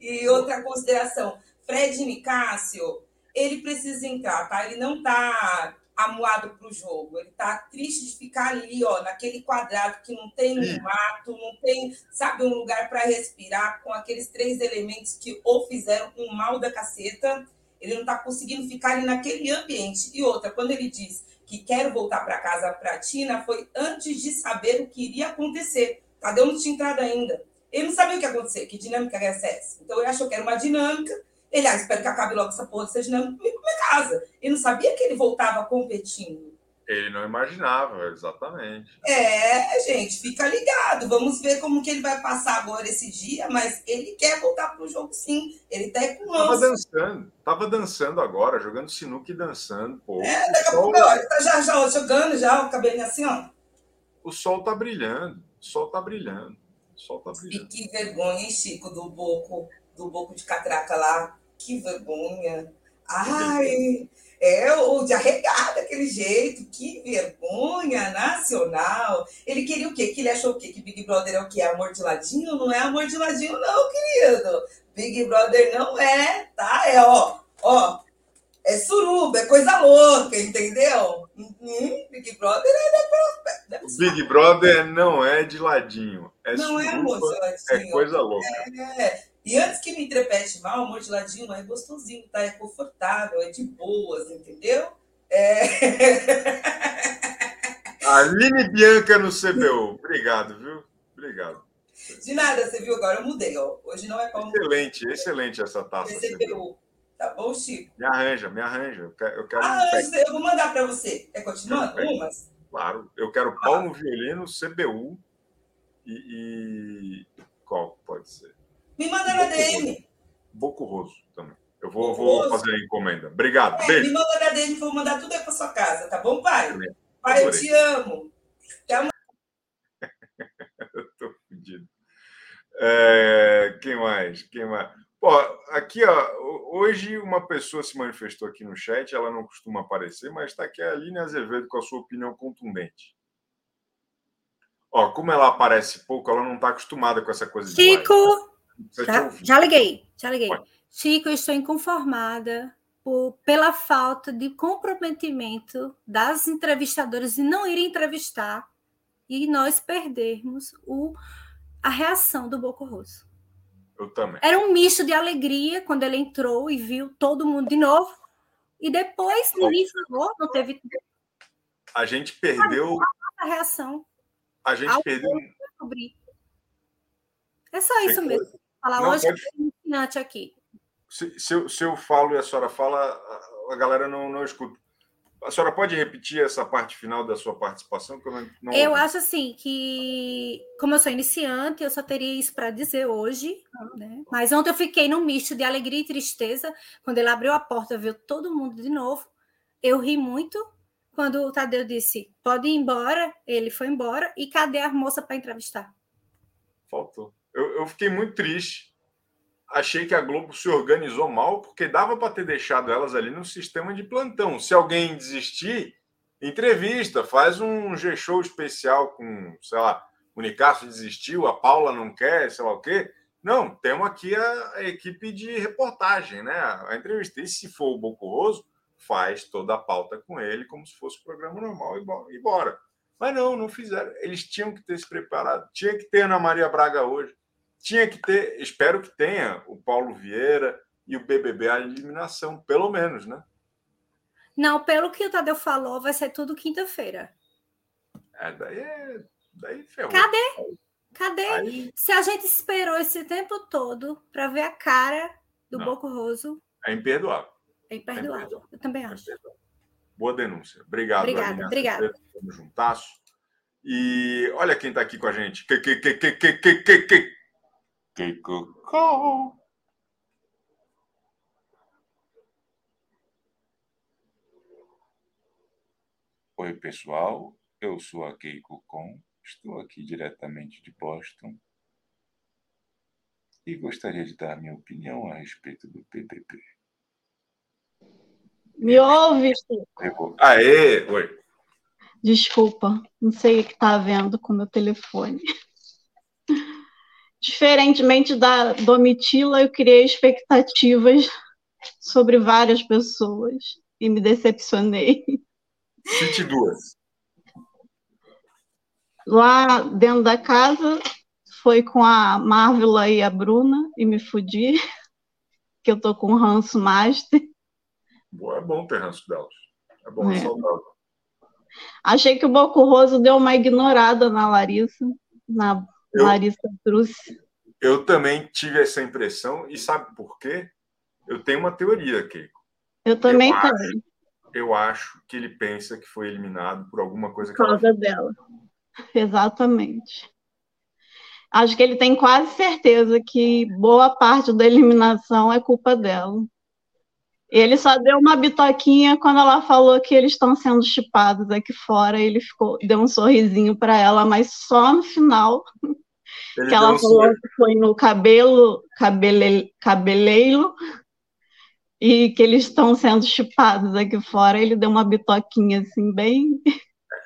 E outra consideração, Fred Nicásio, ele precisa entrar, tá? Ele não tá amuado para o jogo. Ele está triste de ficar ali, ó, naquele quadrado que não tem um mato, não tem, sabe, um lugar para respirar, com aqueles três elementos que ou fizeram um mal da caceta. Ele não está conseguindo ficar ali naquele ambiente. E outra, quando ele diz que quer voltar para casa para Tina, foi antes de saber o que iria acontecer. Cadê não tinha entrado ainda. Ele não sabia o que ia acontecer, que dinâmica era essa. Então ele achou que era uma dinâmica ele, ah, espero que acabe logo essa porra comigo na minha casa. Ele não sabia que ele voltava competindo. Ele não imaginava, exatamente. É, gente, fica ligado. Vamos ver como que ele vai passar agora esse dia, mas ele quer voltar pro jogo sim. Ele tá com Tava dançando, tava dançando agora, jogando sinuca e dançando. Pô, é, daqui a sol... pouco ele tá já, já jogando já, o cabelinho assim, ó. O sol tá brilhando, o sol tá brilhando. O sol tá brilhando. E que vergonha, hein, Chico, do Boco, do Boco de Catraca lá. Que vergonha. Ai, é o de arregar daquele jeito. Que vergonha nacional. Ele queria o quê? Que ele achou o quê? Que Big Brother é o quê? Amor de ladinho? Não é amor de ladinho, não, querido. Big Brother não é, tá? É, ó, ó. É suruba, é coisa louca, entendeu? Uhum, Big Brother é da Big Brother não é de ladinho. É não suruba, é amor de ladinho. É coisa louca. É, e antes que me entrepete mal, o modeladinho é gostosinho, tá? É confortável, é de boas, entendeu? É... [laughs] Aline Bianca no CBU. Obrigado, viu? Obrigado. De nada, você viu? Agora eu mudei, ó. Hoje não é como. Excelente, excelente essa taça. CBU. Tá bom, Chico? Me arranja, me arranja. Eu quero, eu quero ah, eu vou mandar para você. Quer continuar? Umas? Claro. Eu quero pau ah. no violino, CBU e, e... Qual pode ser? Me manda na DM. Bocurroso também. Eu vou, vou fazer a encomenda. Obrigado. É, Beijo. Me manda na DM vou mandar tudo aí para sua casa, tá bom, pai? Pai, eu te amo. Até uma... [laughs] eu tô fodido. É, quem mais? Quem mais? Pô, aqui, ó, hoje uma pessoa se manifestou aqui no chat, ela não costuma aparecer, mas está aqui a Aline Azevedo com a sua opinião contundente. Ó, como ela aparece pouco, ela não está acostumada com essa coisa de Chico! Já, já liguei, já liguei. Chico, eu estou inconformada por, pela falta de comprometimento das entrevistadoras de não irem entrevistar e nós perdermos o, a reação do Boco Rosso. Eu também. Era um misto de alegria quando ele entrou e viu todo mundo de novo. E depois ninguém falou, não teve. A gente perdeu. A reação. A gente perdeu. É só isso mesmo falar não, hoje pode... é iniciante aqui. Se, se, eu, se eu falo e a senhora fala, a galera não, não escuta. A senhora pode repetir essa parte final da sua participação? eu, não, não eu acho assim que, como eu sou iniciante, eu só teria isso para dizer hoje. Né? Mas ontem eu fiquei num misto de alegria e tristeza. Quando ele abriu a porta, viu todo mundo de novo. Eu ri muito. Quando o Tadeu disse, pode ir embora, ele foi embora. E cadê a moça para entrevistar? Faltou eu, eu fiquei muito triste. Achei que a Globo se organizou mal, porque dava para ter deixado elas ali no sistema de plantão. Se alguém desistir, entrevista, faz um G-Show especial com, sei lá, o Nicasso desistiu, a Paula não quer, sei lá o quê. Não, temos aqui a, a equipe de reportagem, né? A entrevista. E se for o Bocoroso, faz toda a pauta com ele, como se fosse programa normal e bora. Mas não, não fizeram. Eles tinham que ter se preparado. Tinha que ter Ana Maria Braga hoje. Tinha que ter, espero que tenha, o Paulo Vieira e o BBB a eliminação, pelo menos, né? Não, pelo que o Tadeu falou, vai ser tudo quinta-feira. É, daí é. Daí ferrou. Cadê? Cadê? Aí- Se a gente esperou esse tempo todo para ver a cara do Não. Boco Roso, É imperdoável. é imperdoável. Eu também É acho. imperdoável. Boa denúncia. Obrigado. Obrigada, Aline obrigada. Tamo juntasso. E olha quem está aqui com a gente. Que, que, que, que, que, que, que, cocô. Oi, pessoal. Eu sou a Keiko Con. Estou aqui diretamente de Boston. E gostaria de dar minha opinião a respeito do PPP. Me ouve, vou- Aê! Oi. Desculpa, não sei o que está vendo com o meu telefone. Diferentemente da Domitila, eu criei expectativas sobre várias pessoas e me decepcionei. Cite duas. Lá dentro da casa foi com a Marvela e a Bruna e me fudi, que eu tô com ranço master. Boa, É bom ter ranço delas. É bom, É. saudável. Achei que o Boco Roso deu uma ignorada na Larissa, na Eu- Larissa Truce. Eu também tive essa impressão, e sabe por quê? Eu tenho uma teoria, Keiko. Eu também acho. tenho, Eu acho que ele pensa que foi eliminado por alguma coisa por que ela causa dela. Exatamente. Acho que ele tem quase certeza que boa parte da eliminação é culpa dela. Ele só deu uma bitoquinha quando ela falou que eles estão sendo chipados aqui fora. Ele ficou, deu um sorrisinho para ela, mas só no final Ele que ela falou sorriso. que foi no cabelo, cabele, cabeleiro e que eles estão sendo chipados aqui fora. Ele deu uma bitoquinha assim, bem.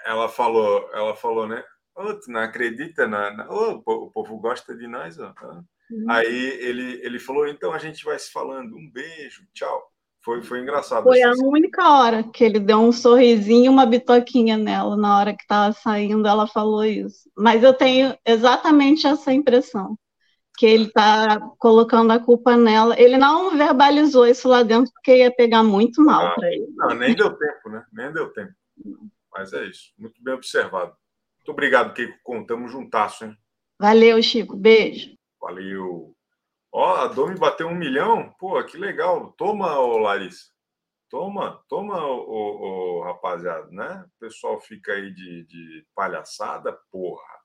Ela falou, ela falou, né? Ô, tu não acredita na. na... Ô, o po- o povo gosta de nós, ó. Ah. Aí ele, ele falou, então a gente vai se falando. Um beijo, tchau. Foi, foi engraçado. Foi a única hora que ele deu um sorrisinho e uma bitoquinha nela. Na hora que estava saindo, ela falou isso. Mas eu tenho exatamente essa impressão. Que ele está colocando a culpa nela. Ele não verbalizou isso lá dentro, porque ia pegar muito mal Ah. para ele. Não, nem deu tempo, né? Nem deu tempo. Mas é isso. Muito bem observado. Muito obrigado, Keiko. Contamos juntasso, hein? Valeu, Chico. Beijo. Valeu. Ó, a Domi bateu um milhão. Pô, que legal. Toma, ô Larissa. Toma, toma, ô, ô, rapaziada, né? O pessoal fica aí de, de palhaçada, porra.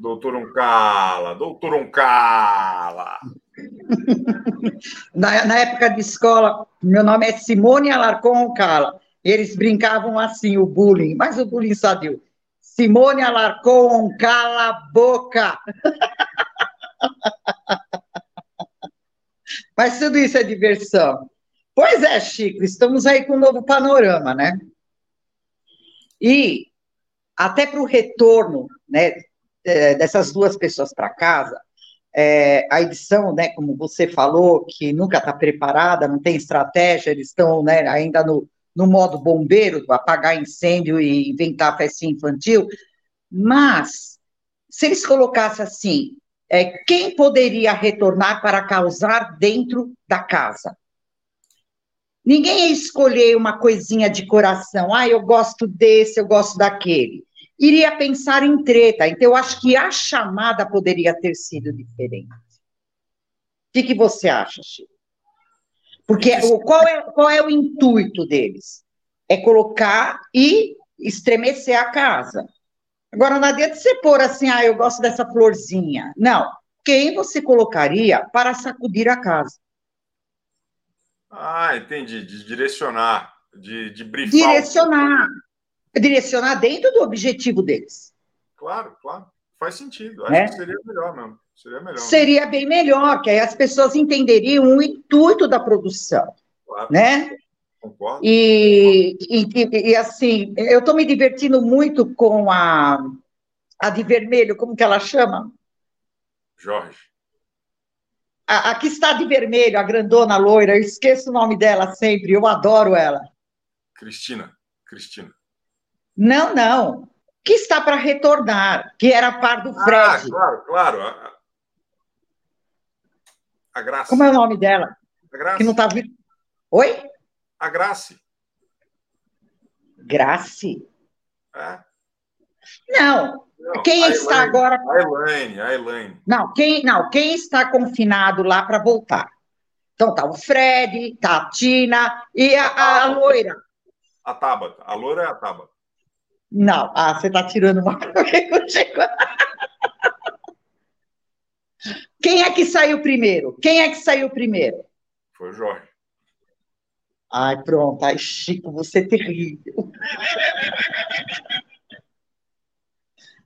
Doutor Oncala, doutor Oncala. [laughs] Na, na época de escola, meu nome é Simone Alarcon Cala. Eles brincavam assim, o bullying, mas o bullying sadio. Simone Alarcon, cala a boca! [laughs] Mas tudo isso é diversão. Pois é, Chico, estamos aí com um novo panorama, né? E até para o retorno né, eh, dessas duas pessoas para casa, é, a edição, né, como você falou, que nunca está preparada, não tem estratégia, eles estão né, ainda no, no modo bombeiro, apagar incêndio e inventar festinha infantil, mas se eles colocassem assim, é, quem poderia retornar para causar dentro da casa? Ninguém ia escolher uma coisinha de coração, ah, eu gosto desse, eu gosto daquele iria pensar em treta. Então, eu acho que a chamada poderia ter sido diferente. O que, que você acha, Chico? Porque o, qual, é, qual é o intuito deles? É colocar e estremecer a casa. Agora, não adianta você pôr assim, ah, eu gosto dessa florzinha. Não. Quem você colocaria para sacudir a casa? Ah, entendi. De direcionar, de, de brifar. Direcionar. Direcionar dentro do objetivo deles. Claro, claro. Faz sentido. Acho Né? que seria melhor mesmo. Seria melhor. Seria bem melhor, que aí as pessoas entenderiam o intuito da produção, Claro, né? Concordo. E, e, e- assim, eu estou me divertindo muito com a, A de vermelho, como que ela chama? Jorge. A, a que está de vermelho, a grandona loira, eu esqueço o nome dela sempre, eu adoro ela. Cristina. Cristina. Não, não. Que está para retornar, que era par do Ah, Fred. claro, claro. A, a Graça. Como é o nome dela? A Graça. Que não está vindo. Oi? A Grace. Grace? É. Não. Não, Quem a está Elaine, agora? A Elaine, a Elaine. Não, quem, não, quem está confinado lá para voltar? Então tá o Fred, tá a Tina e a, a loira. A Tabata. A loura é a Tabata. Não, ah, você está tirando uma [laughs] contigo. Quem é que saiu primeiro? Quem é que saiu primeiro? Foi o Jorge. Ai, pronto. Ai, Chico, você é terrível.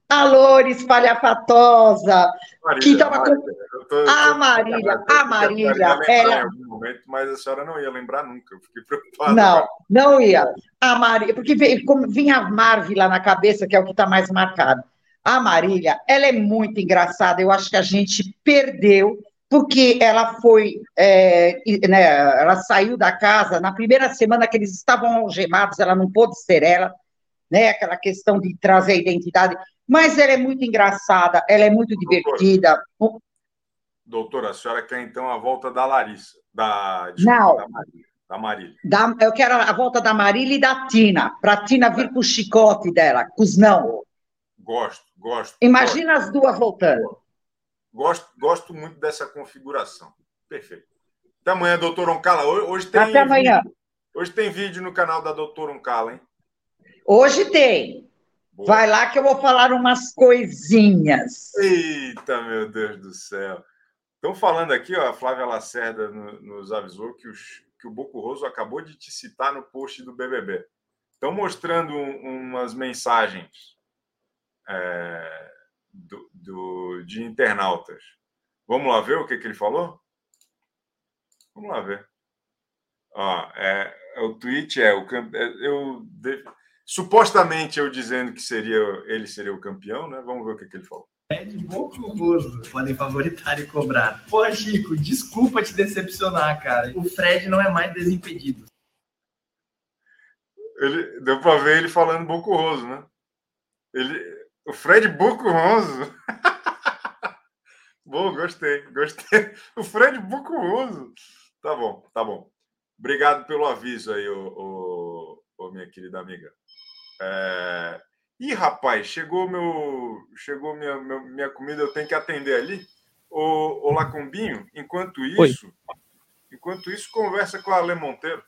A Loura espalhafatosa. Marília, Que tava com- Marília, eu tô- eu A tô- Marília, eu a Marília, ela- Em algum momento, mas a senhora não ia lembrar nunca. Eu fiquei preocupado. Não, não ia. A Marília, porque vinha a Marvi lá na cabeça, que é o que está mais marcado. A Marília, ela é muito engraçada. Eu acho que a gente perdeu, porque ela foi, é, né, ela saiu da casa na primeira semana que eles estavam algemados, ela não pôde ser ela, né? Aquela questão de trazer a identidade. Mas ela é muito engraçada, ela é muito divertida. Doutora, a senhora quer então a volta da Larissa. Da, desculpa, Não. da Marília. Da Marília. Da- eu quero a volta da Marília e da Tina, para a Tina vir com o chicote dela, com os não. Gosto, gosto. Imagina as duas voltando. Gosto, gosto muito dessa configuração. Perfeito. Até amanhã, doutor Oncala. Hoje, tem Até amanhã. vídeo- hoje tem vídeo no canal da doutora Oncala, hein? Hoje tem. Boa. Vai lá que eu vou falar umas coisinhas. Eita, meu Deus do céu. Estão falando aqui, ó, a Flávia Lacerda no- nos avisou que, os- que o Boco Roso acabou de te citar no post do BBB. Estão mostrando um- umas mensagens é, do- do- de internautas. Vamos lá ver o que, que ele falou? Vamos lá ver. Ó, é, o tweet é o é, eu de- supostamente eu dizendo que seria ele seria o campeão, né? Vamos ver o que, que ele falou. Fred Bocuroso podem favoritar e cobrar. Porra, Chico, desculpa te decepcionar, cara. O Fred não é mais desimpedido. Ele, deu para ver ele falando Bocurroso, né? Ele, o Fred Bocurroso. [laughs] bom, gostei, gostei. O Fred Bocurroso. Tá bom, tá bom. Obrigado pelo aviso aí, ô, ô, ô, minha querida amiga. É... Ih, rapaz, chegou meu, chegou minha, minha comida, eu tenho que atender ali. Ô, ô Lacumbinho, enquanto Oi. isso, enquanto isso, conversa com a Ale Monteiro.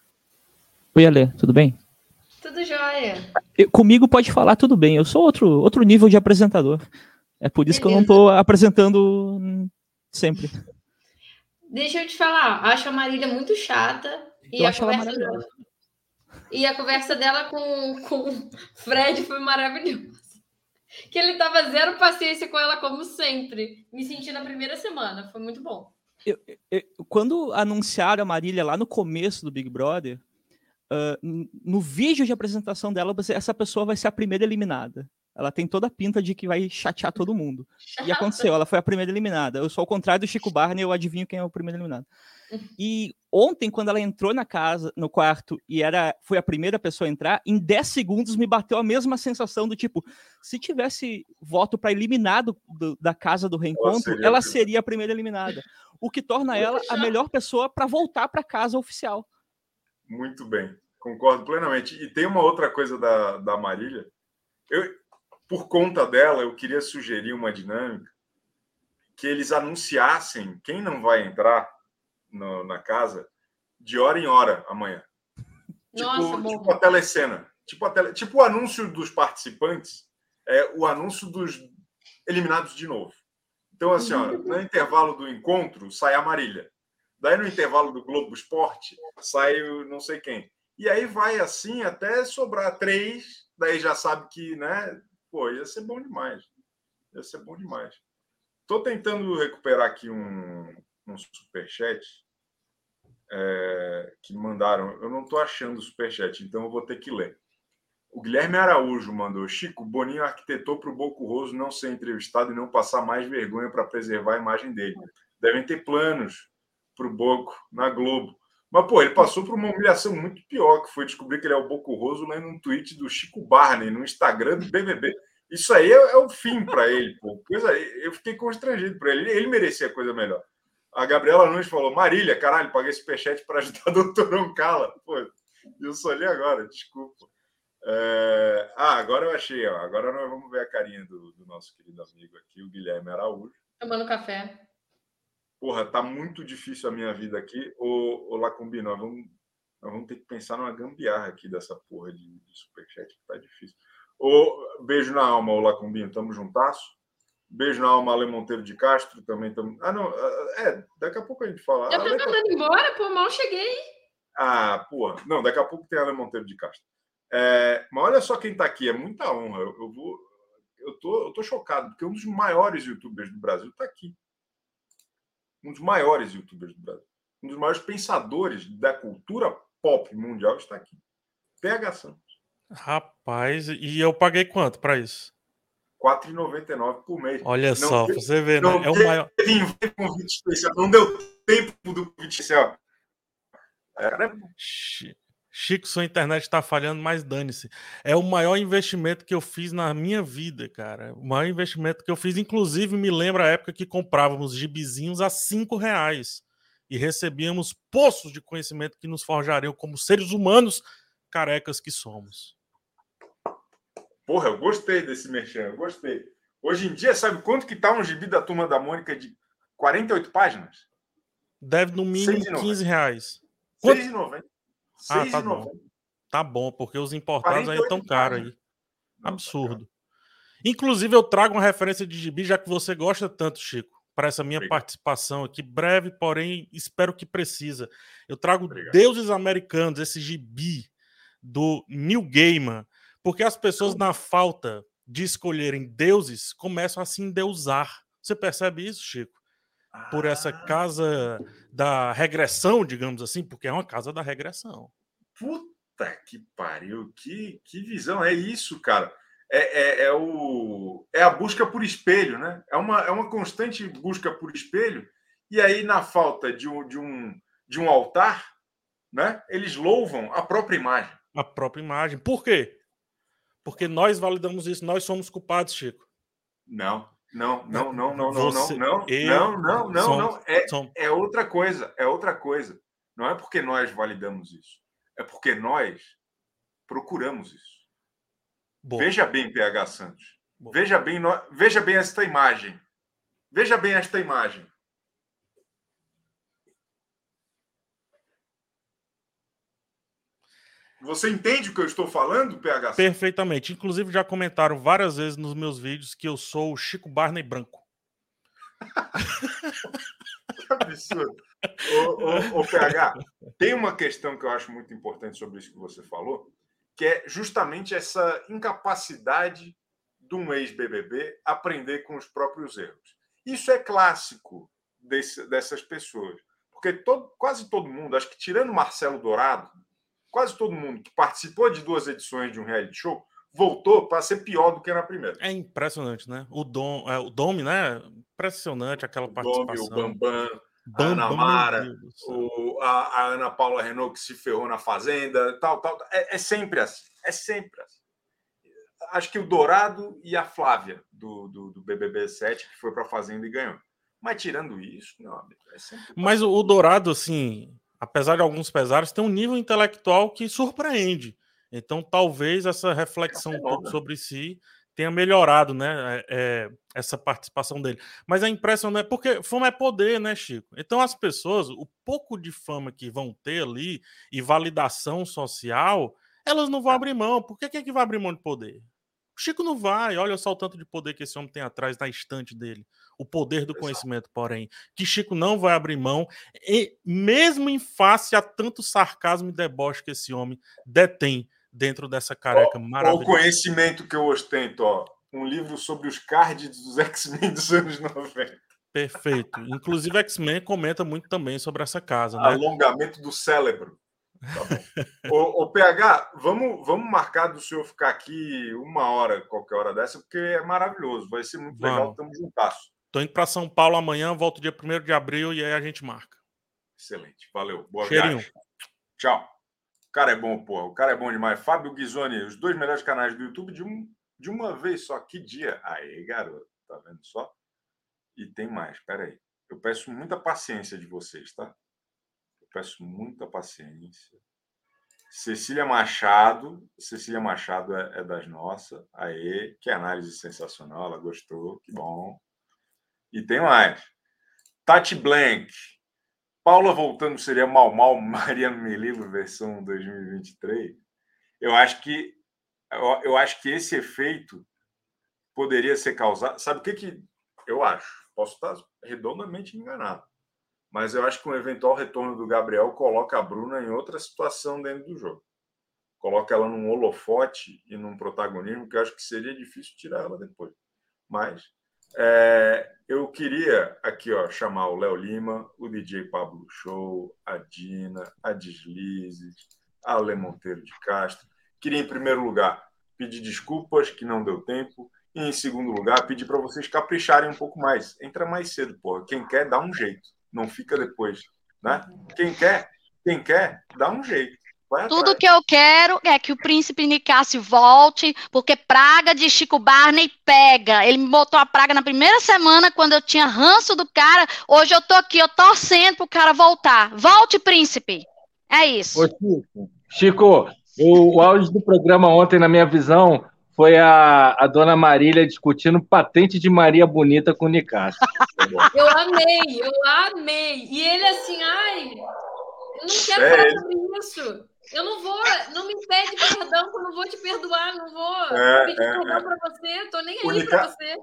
Oi, Ale, tudo bem? Tudo jóia. Eu- comigo pode falar tudo bem. Eu sou outro, outro nível de apresentador. É por isso que eu não estou apresentando sempre. Deixa eu te falar, acho a Marília muito chata e Eu a conversa dela. E a conversa dela com, com o Fred foi maravilhosa. Que ele tava zero paciência com ela, como sempre. Me senti na primeira semana, foi muito bom. Eu- quando anunciaram a Marília lá no começo do Big Brother, no vídeo de apresentação dela, essa pessoa vai ser a primeira eliminada. Ela tem toda a pinta de que vai chatear todo mundo. E aconteceu, ela foi a primeira eliminada. Eu sou ao contrário do Chico Barney, eu adivinho quem é o primeiro eliminado. E ontem, quando ela entrou na casa, no quarto, e era foi a primeira pessoa a entrar, em 10 segundos me bateu a mesma sensação do tipo, se tivesse voto para eliminar do- do- da casa do reencontro, seria a ela seria a primeira eliminada. O que torna ela a melhor pessoa para voltar para casa oficial. Muito bem, concordo plenamente. E tem uma outra coisa da, da Marília. Eu, por conta dela, eu queria sugerir uma dinâmica que eles anunciassem quem não vai entrar no- na casa de hora em hora amanhã. Nossa, Tipo, tipo a telecena. Tipo, a tele, tipo o anúncio dos participantes, é o anúncio dos eliminados de novo. Então, assim, ó, no intervalo do encontro, sai a Marília. Daí, no intervalo do Globo Esporte, sai não sei quem. E aí vai assim até sobrar três, daí já sabe que, né? Pô, ia ser bom demais. Ia ser bom demais. Estou tentando recuperar aqui um, um superchat é, que mandaram. Eu não estou achando o superchat, então eu vou ter que ler. O Guilherme Araújo mandou. Chico, Boninho arquitetou para o Boco Roso não ser entrevistado e não passar mais vergonha para preservar a imagem dele. Devem ter planos para o Boco na Globo. Mas, pô, ele passou por uma humilhação muito pior, que foi descobrir que ele é o Boco Roso lendo um tweet do Chico Barney no Instagram do BBB. Isso aí é, é o fim para ele, pô. Coisa, eu fiquei constrangido por ele. Ele merecia coisa melhor. A Gabriela Nunes falou: Marília, caralho, paguei superchat para ajudar o doutor Oncala. Pô, eu sou ali agora, desculpa. É... Ah, agora eu achei, ó. Agora nós vamos ver a carinha do, do nosso querido amigo aqui, o Guilherme Araújo. Tomando café. Porra, tá muito difícil a minha vida aqui. Ô, ô Lacumbi, nós vamos, nós vamos ter que pensar numa gambiarra aqui dessa porra de, de superchat que tá difícil. Ô, beijo na alma, ô Lacumbinho, tamo juntasso. Beijo na alma, Ale Monteiro de Castro, também estamos. Ah, não, é, daqui a pouco a gente fala. Já tá mandando embora, pô, mal cheguei. Ah, porra. Não, daqui a pouco tem Ale Monteiro de Castro. É, mas olha só quem está aqui, é muita honra. Eu, eu, vou, eu, tô, eu tô chocado, porque um dos maiores youtubers do Brasil está aqui. Um dos maiores youtubers do Brasil. Um dos maiores pensadores da cultura pop mundial está aqui. PH Santos. Rapaz, e eu paguei quanto para isso? R$ 4,99 por mês. Olha não só, teve, você vê, né? É o maior. Não deu tempo do convite especial. É... Chico, sua internet está falhando, mas dane-se. É o maior investimento que eu fiz na minha vida, cara. O maior investimento que eu fiz, inclusive, me lembra a época que comprávamos gibizinhos a cinco reais e recebíamos poços de conhecimento que nos forjariam como seres humanos carecas que somos. Porra, eu gostei desse merchan, eu gostei. Hoje em dia, sabe quanto que tá um gibi da Turma da Mônica de 48 páginas? Deve no mínimo 15 reais. R$ 6,90. Ah, tá bom. Tá bom, porque os importados aí estão caros aí. Tá Absurdo. Inclusive, eu trago uma referência de gibi, já que você gosta tanto, Chico, para essa minha Obrigado. participação aqui, breve, porém, espero que precisa. Eu trago Obrigado. Deuses Americanos, esse gibi do Neil Gaiman, porque as pessoas, na falta de escolherem deuses, começam a se endeusar. Você percebe isso, Chico? Por essa ah. casa da regressão, digamos assim, porque é uma casa da regressão. Puta que pariu, que, que visão é isso, cara? É, é, é, o, é a busca por espelho, né? É uma, é uma constante busca por espelho, e aí, na falta de um, de um, de um altar, né, eles louvam a própria imagem. A própria imagem. Por quê? Porque nós validamos isso, nós somos culpados, Chico. Não, não, não, não, não, não, Você, não, eu, não, não, não, não. É, é outra coisa, é outra coisa. Não é porque nós validamos isso, é porque nós procuramos isso. Boa. Veja bem, PH Santos. Boa. Veja bem, veja bem esta imagem. Veja bem esta imagem. Você entende o que eu estou falando, PH? Perfeitamente. Inclusive, já comentaram várias vezes nos meus vídeos que eu sou o Chico Barney branco. [laughs] que absurdo. Ô, ô, ô, PH, tem uma questão que eu acho muito importante sobre isso que você falou, que é justamente essa incapacidade de um ex-BBB aprender com os próprios erros. Isso é clássico desse, dessas pessoas. Porque todo, quase todo mundo, acho que tirando Marcelo Dourado, quase todo mundo que participou de duas edições de um reality show voltou para ser pior do que na primeira. É impressionante, né? O Dom, é, o Dome, né? Impressionante aquela o participação. O Bambam, Bam, a Ana Mara, o, a, a, Ana Paula Renault que se ferrou na Fazenda, tal, tal. É, é, sempre assim. É sempre assim. Acho que o Dourado e a Flávia do, do, do BBB 7 que foi para a Fazenda e ganhou. Mas tirando isso, não, é sempre. Mas o, o Dourado, assim, apesar de alguns pesares, tem um nível intelectual que surpreende. Então, talvez essa reflexão sobre si tenha melhorado, né? É, é, essa participação dele. Mas a impressão não é porque fama é poder, né, Chico? Então, as pessoas, o pouco de fama que vão ter ali e validação social, elas não vão é. abrir mão. Por que quem é que vai abrir mão de poder? O Chico não vai. Olha só o tanto de poder que esse homem tem atrás na estante dele o poder do conhecimento, porém, que Chico não vai abrir mão, e mesmo em face a tanto sarcasmo e deboche que esse homem detém dentro dessa careca maravilhosa. O conhecimento que eu ostento, ó, um livro sobre os cards dos X-Men dos anos 90. Perfeito. Inclusive, X-Men comenta muito também sobre essa casa. Né? Alongamento do cérebro. Tá ô, PH, vamos, vamos marcar do senhor ficar aqui uma hora, qualquer hora dessa, porque é maravilhoso. Vai ser muito legal, estamos juntasso. Tô indo para São Paulo amanhã, volto dia 1 de abril e aí a gente marca. Excelente, valeu. Boa Cheirinho. viagem. Tchau. O cara é bom, porra. O cara é bom demais. Fábio Ghisoni, os dois melhores canais do YouTube de, um, de uma vez só. Que dia? Aí, garoto. Tá vendo só? E tem mais. Espera aí. Eu peço muita paciência de vocês, tá? Peço muita paciência. Cecília Machado. Cecília Machado é, é das nossas. Aê, que análise sensacional. Ela gostou. Que bom. E tem mais. Tati Blank. Paula voltando seria mal mal [laughs] Maria Melilo versão 2023. Eu acho que eu, eu acho que esse efeito poderia ser causado. Sabe o que que eu acho? Posso estar redondamente enganado, mas eu acho que um eventual retorno do Gabriel coloca a Bruna em outra situação dentro do jogo. Coloca ela num holofote e num protagonismo que eu acho que seria difícil tirar ela depois. Mas é, eu queria aqui ó, chamar o Léo Lima, o DJ Pablo Show, a Dina, a Deslizes, a Ale Monteiro de Castro. Queria, em primeiro lugar, pedir desculpas que não deu tempo. E, em segundo lugar, pedir para vocês capricharem um pouco mais. Entra mais cedo, porra. Quem quer, dá um jeito. Não fica depois. Né? Quem quer, quem quer, dá um jeito. Tudo que eu quero é que o príncipe Nicásio volte, porque praga de Chico Barney pega. Ele me botou a praga na primeira semana, quando eu tinha ranço do cara. Hoje eu tô aqui, eu torcendo pro cara voltar. Volte, príncipe. É isso. Ô, Chico, Chico o, o áudio do programa ontem, na minha visão, foi a, a dona Marília discutindo patente de Maria Bonita com o Nicásio. [laughs] [laughs] Eu amei, eu amei. E ele assim, ai, eu não quero É, falar ele- sobre isso. Eu não vou, não me pede perdão, que eu não vou te perdoar, não vou É, pedir é, perdão é. pra você, tô nem O aí Nica- pra você.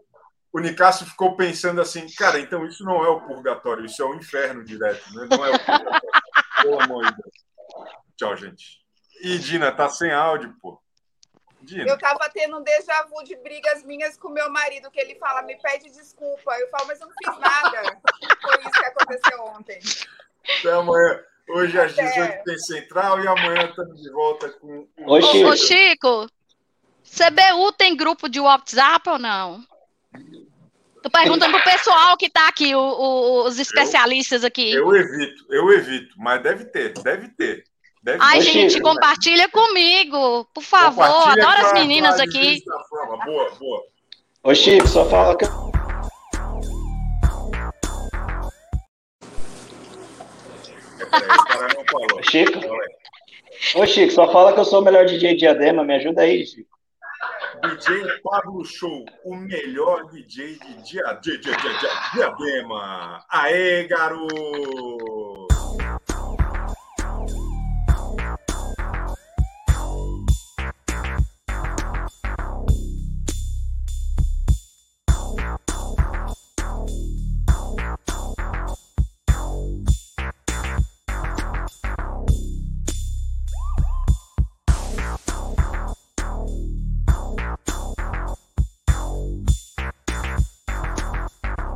O Nicásio ficou pensando assim, cara, então isso não é o purgatório, isso é o inferno direto, né? Não é o purgatório. [laughs] Pelo amor de Deus. Tchau, gente. E Dina, tá sem áudio, pô. Dina. Eu tava tendo um déjà vu de brigas minhas com meu marido, que ele fala, me pede desculpa. Eu falo, mas eu não fiz nada. [laughs] Foi isso que aconteceu ontem. Até amanhã. Hoje às Até. 18 tem Central e amanhã estamos de volta com. o- Ô, ô, Chico, CBU tem grupo de WhatsApp ou não? Tô perguntando pro pessoal que tá aqui, o- o- os especialistas aqui. Eu evito, eu evito, mas deve ter, deve ter. Deve Ai, gente, compartilha comigo, por favor. Adoro as meninas aqui. Boa, boa. Ô, Chico, só fala que. Ô, Chico? Ô, Chico, só fala que eu sou o melhor DJ de Diadema. Me ajuda aí, Chico. DJ Pablo Show, o melhor DJ de dia, dia, dia, dia, dia, Diadema. Aê, garoto!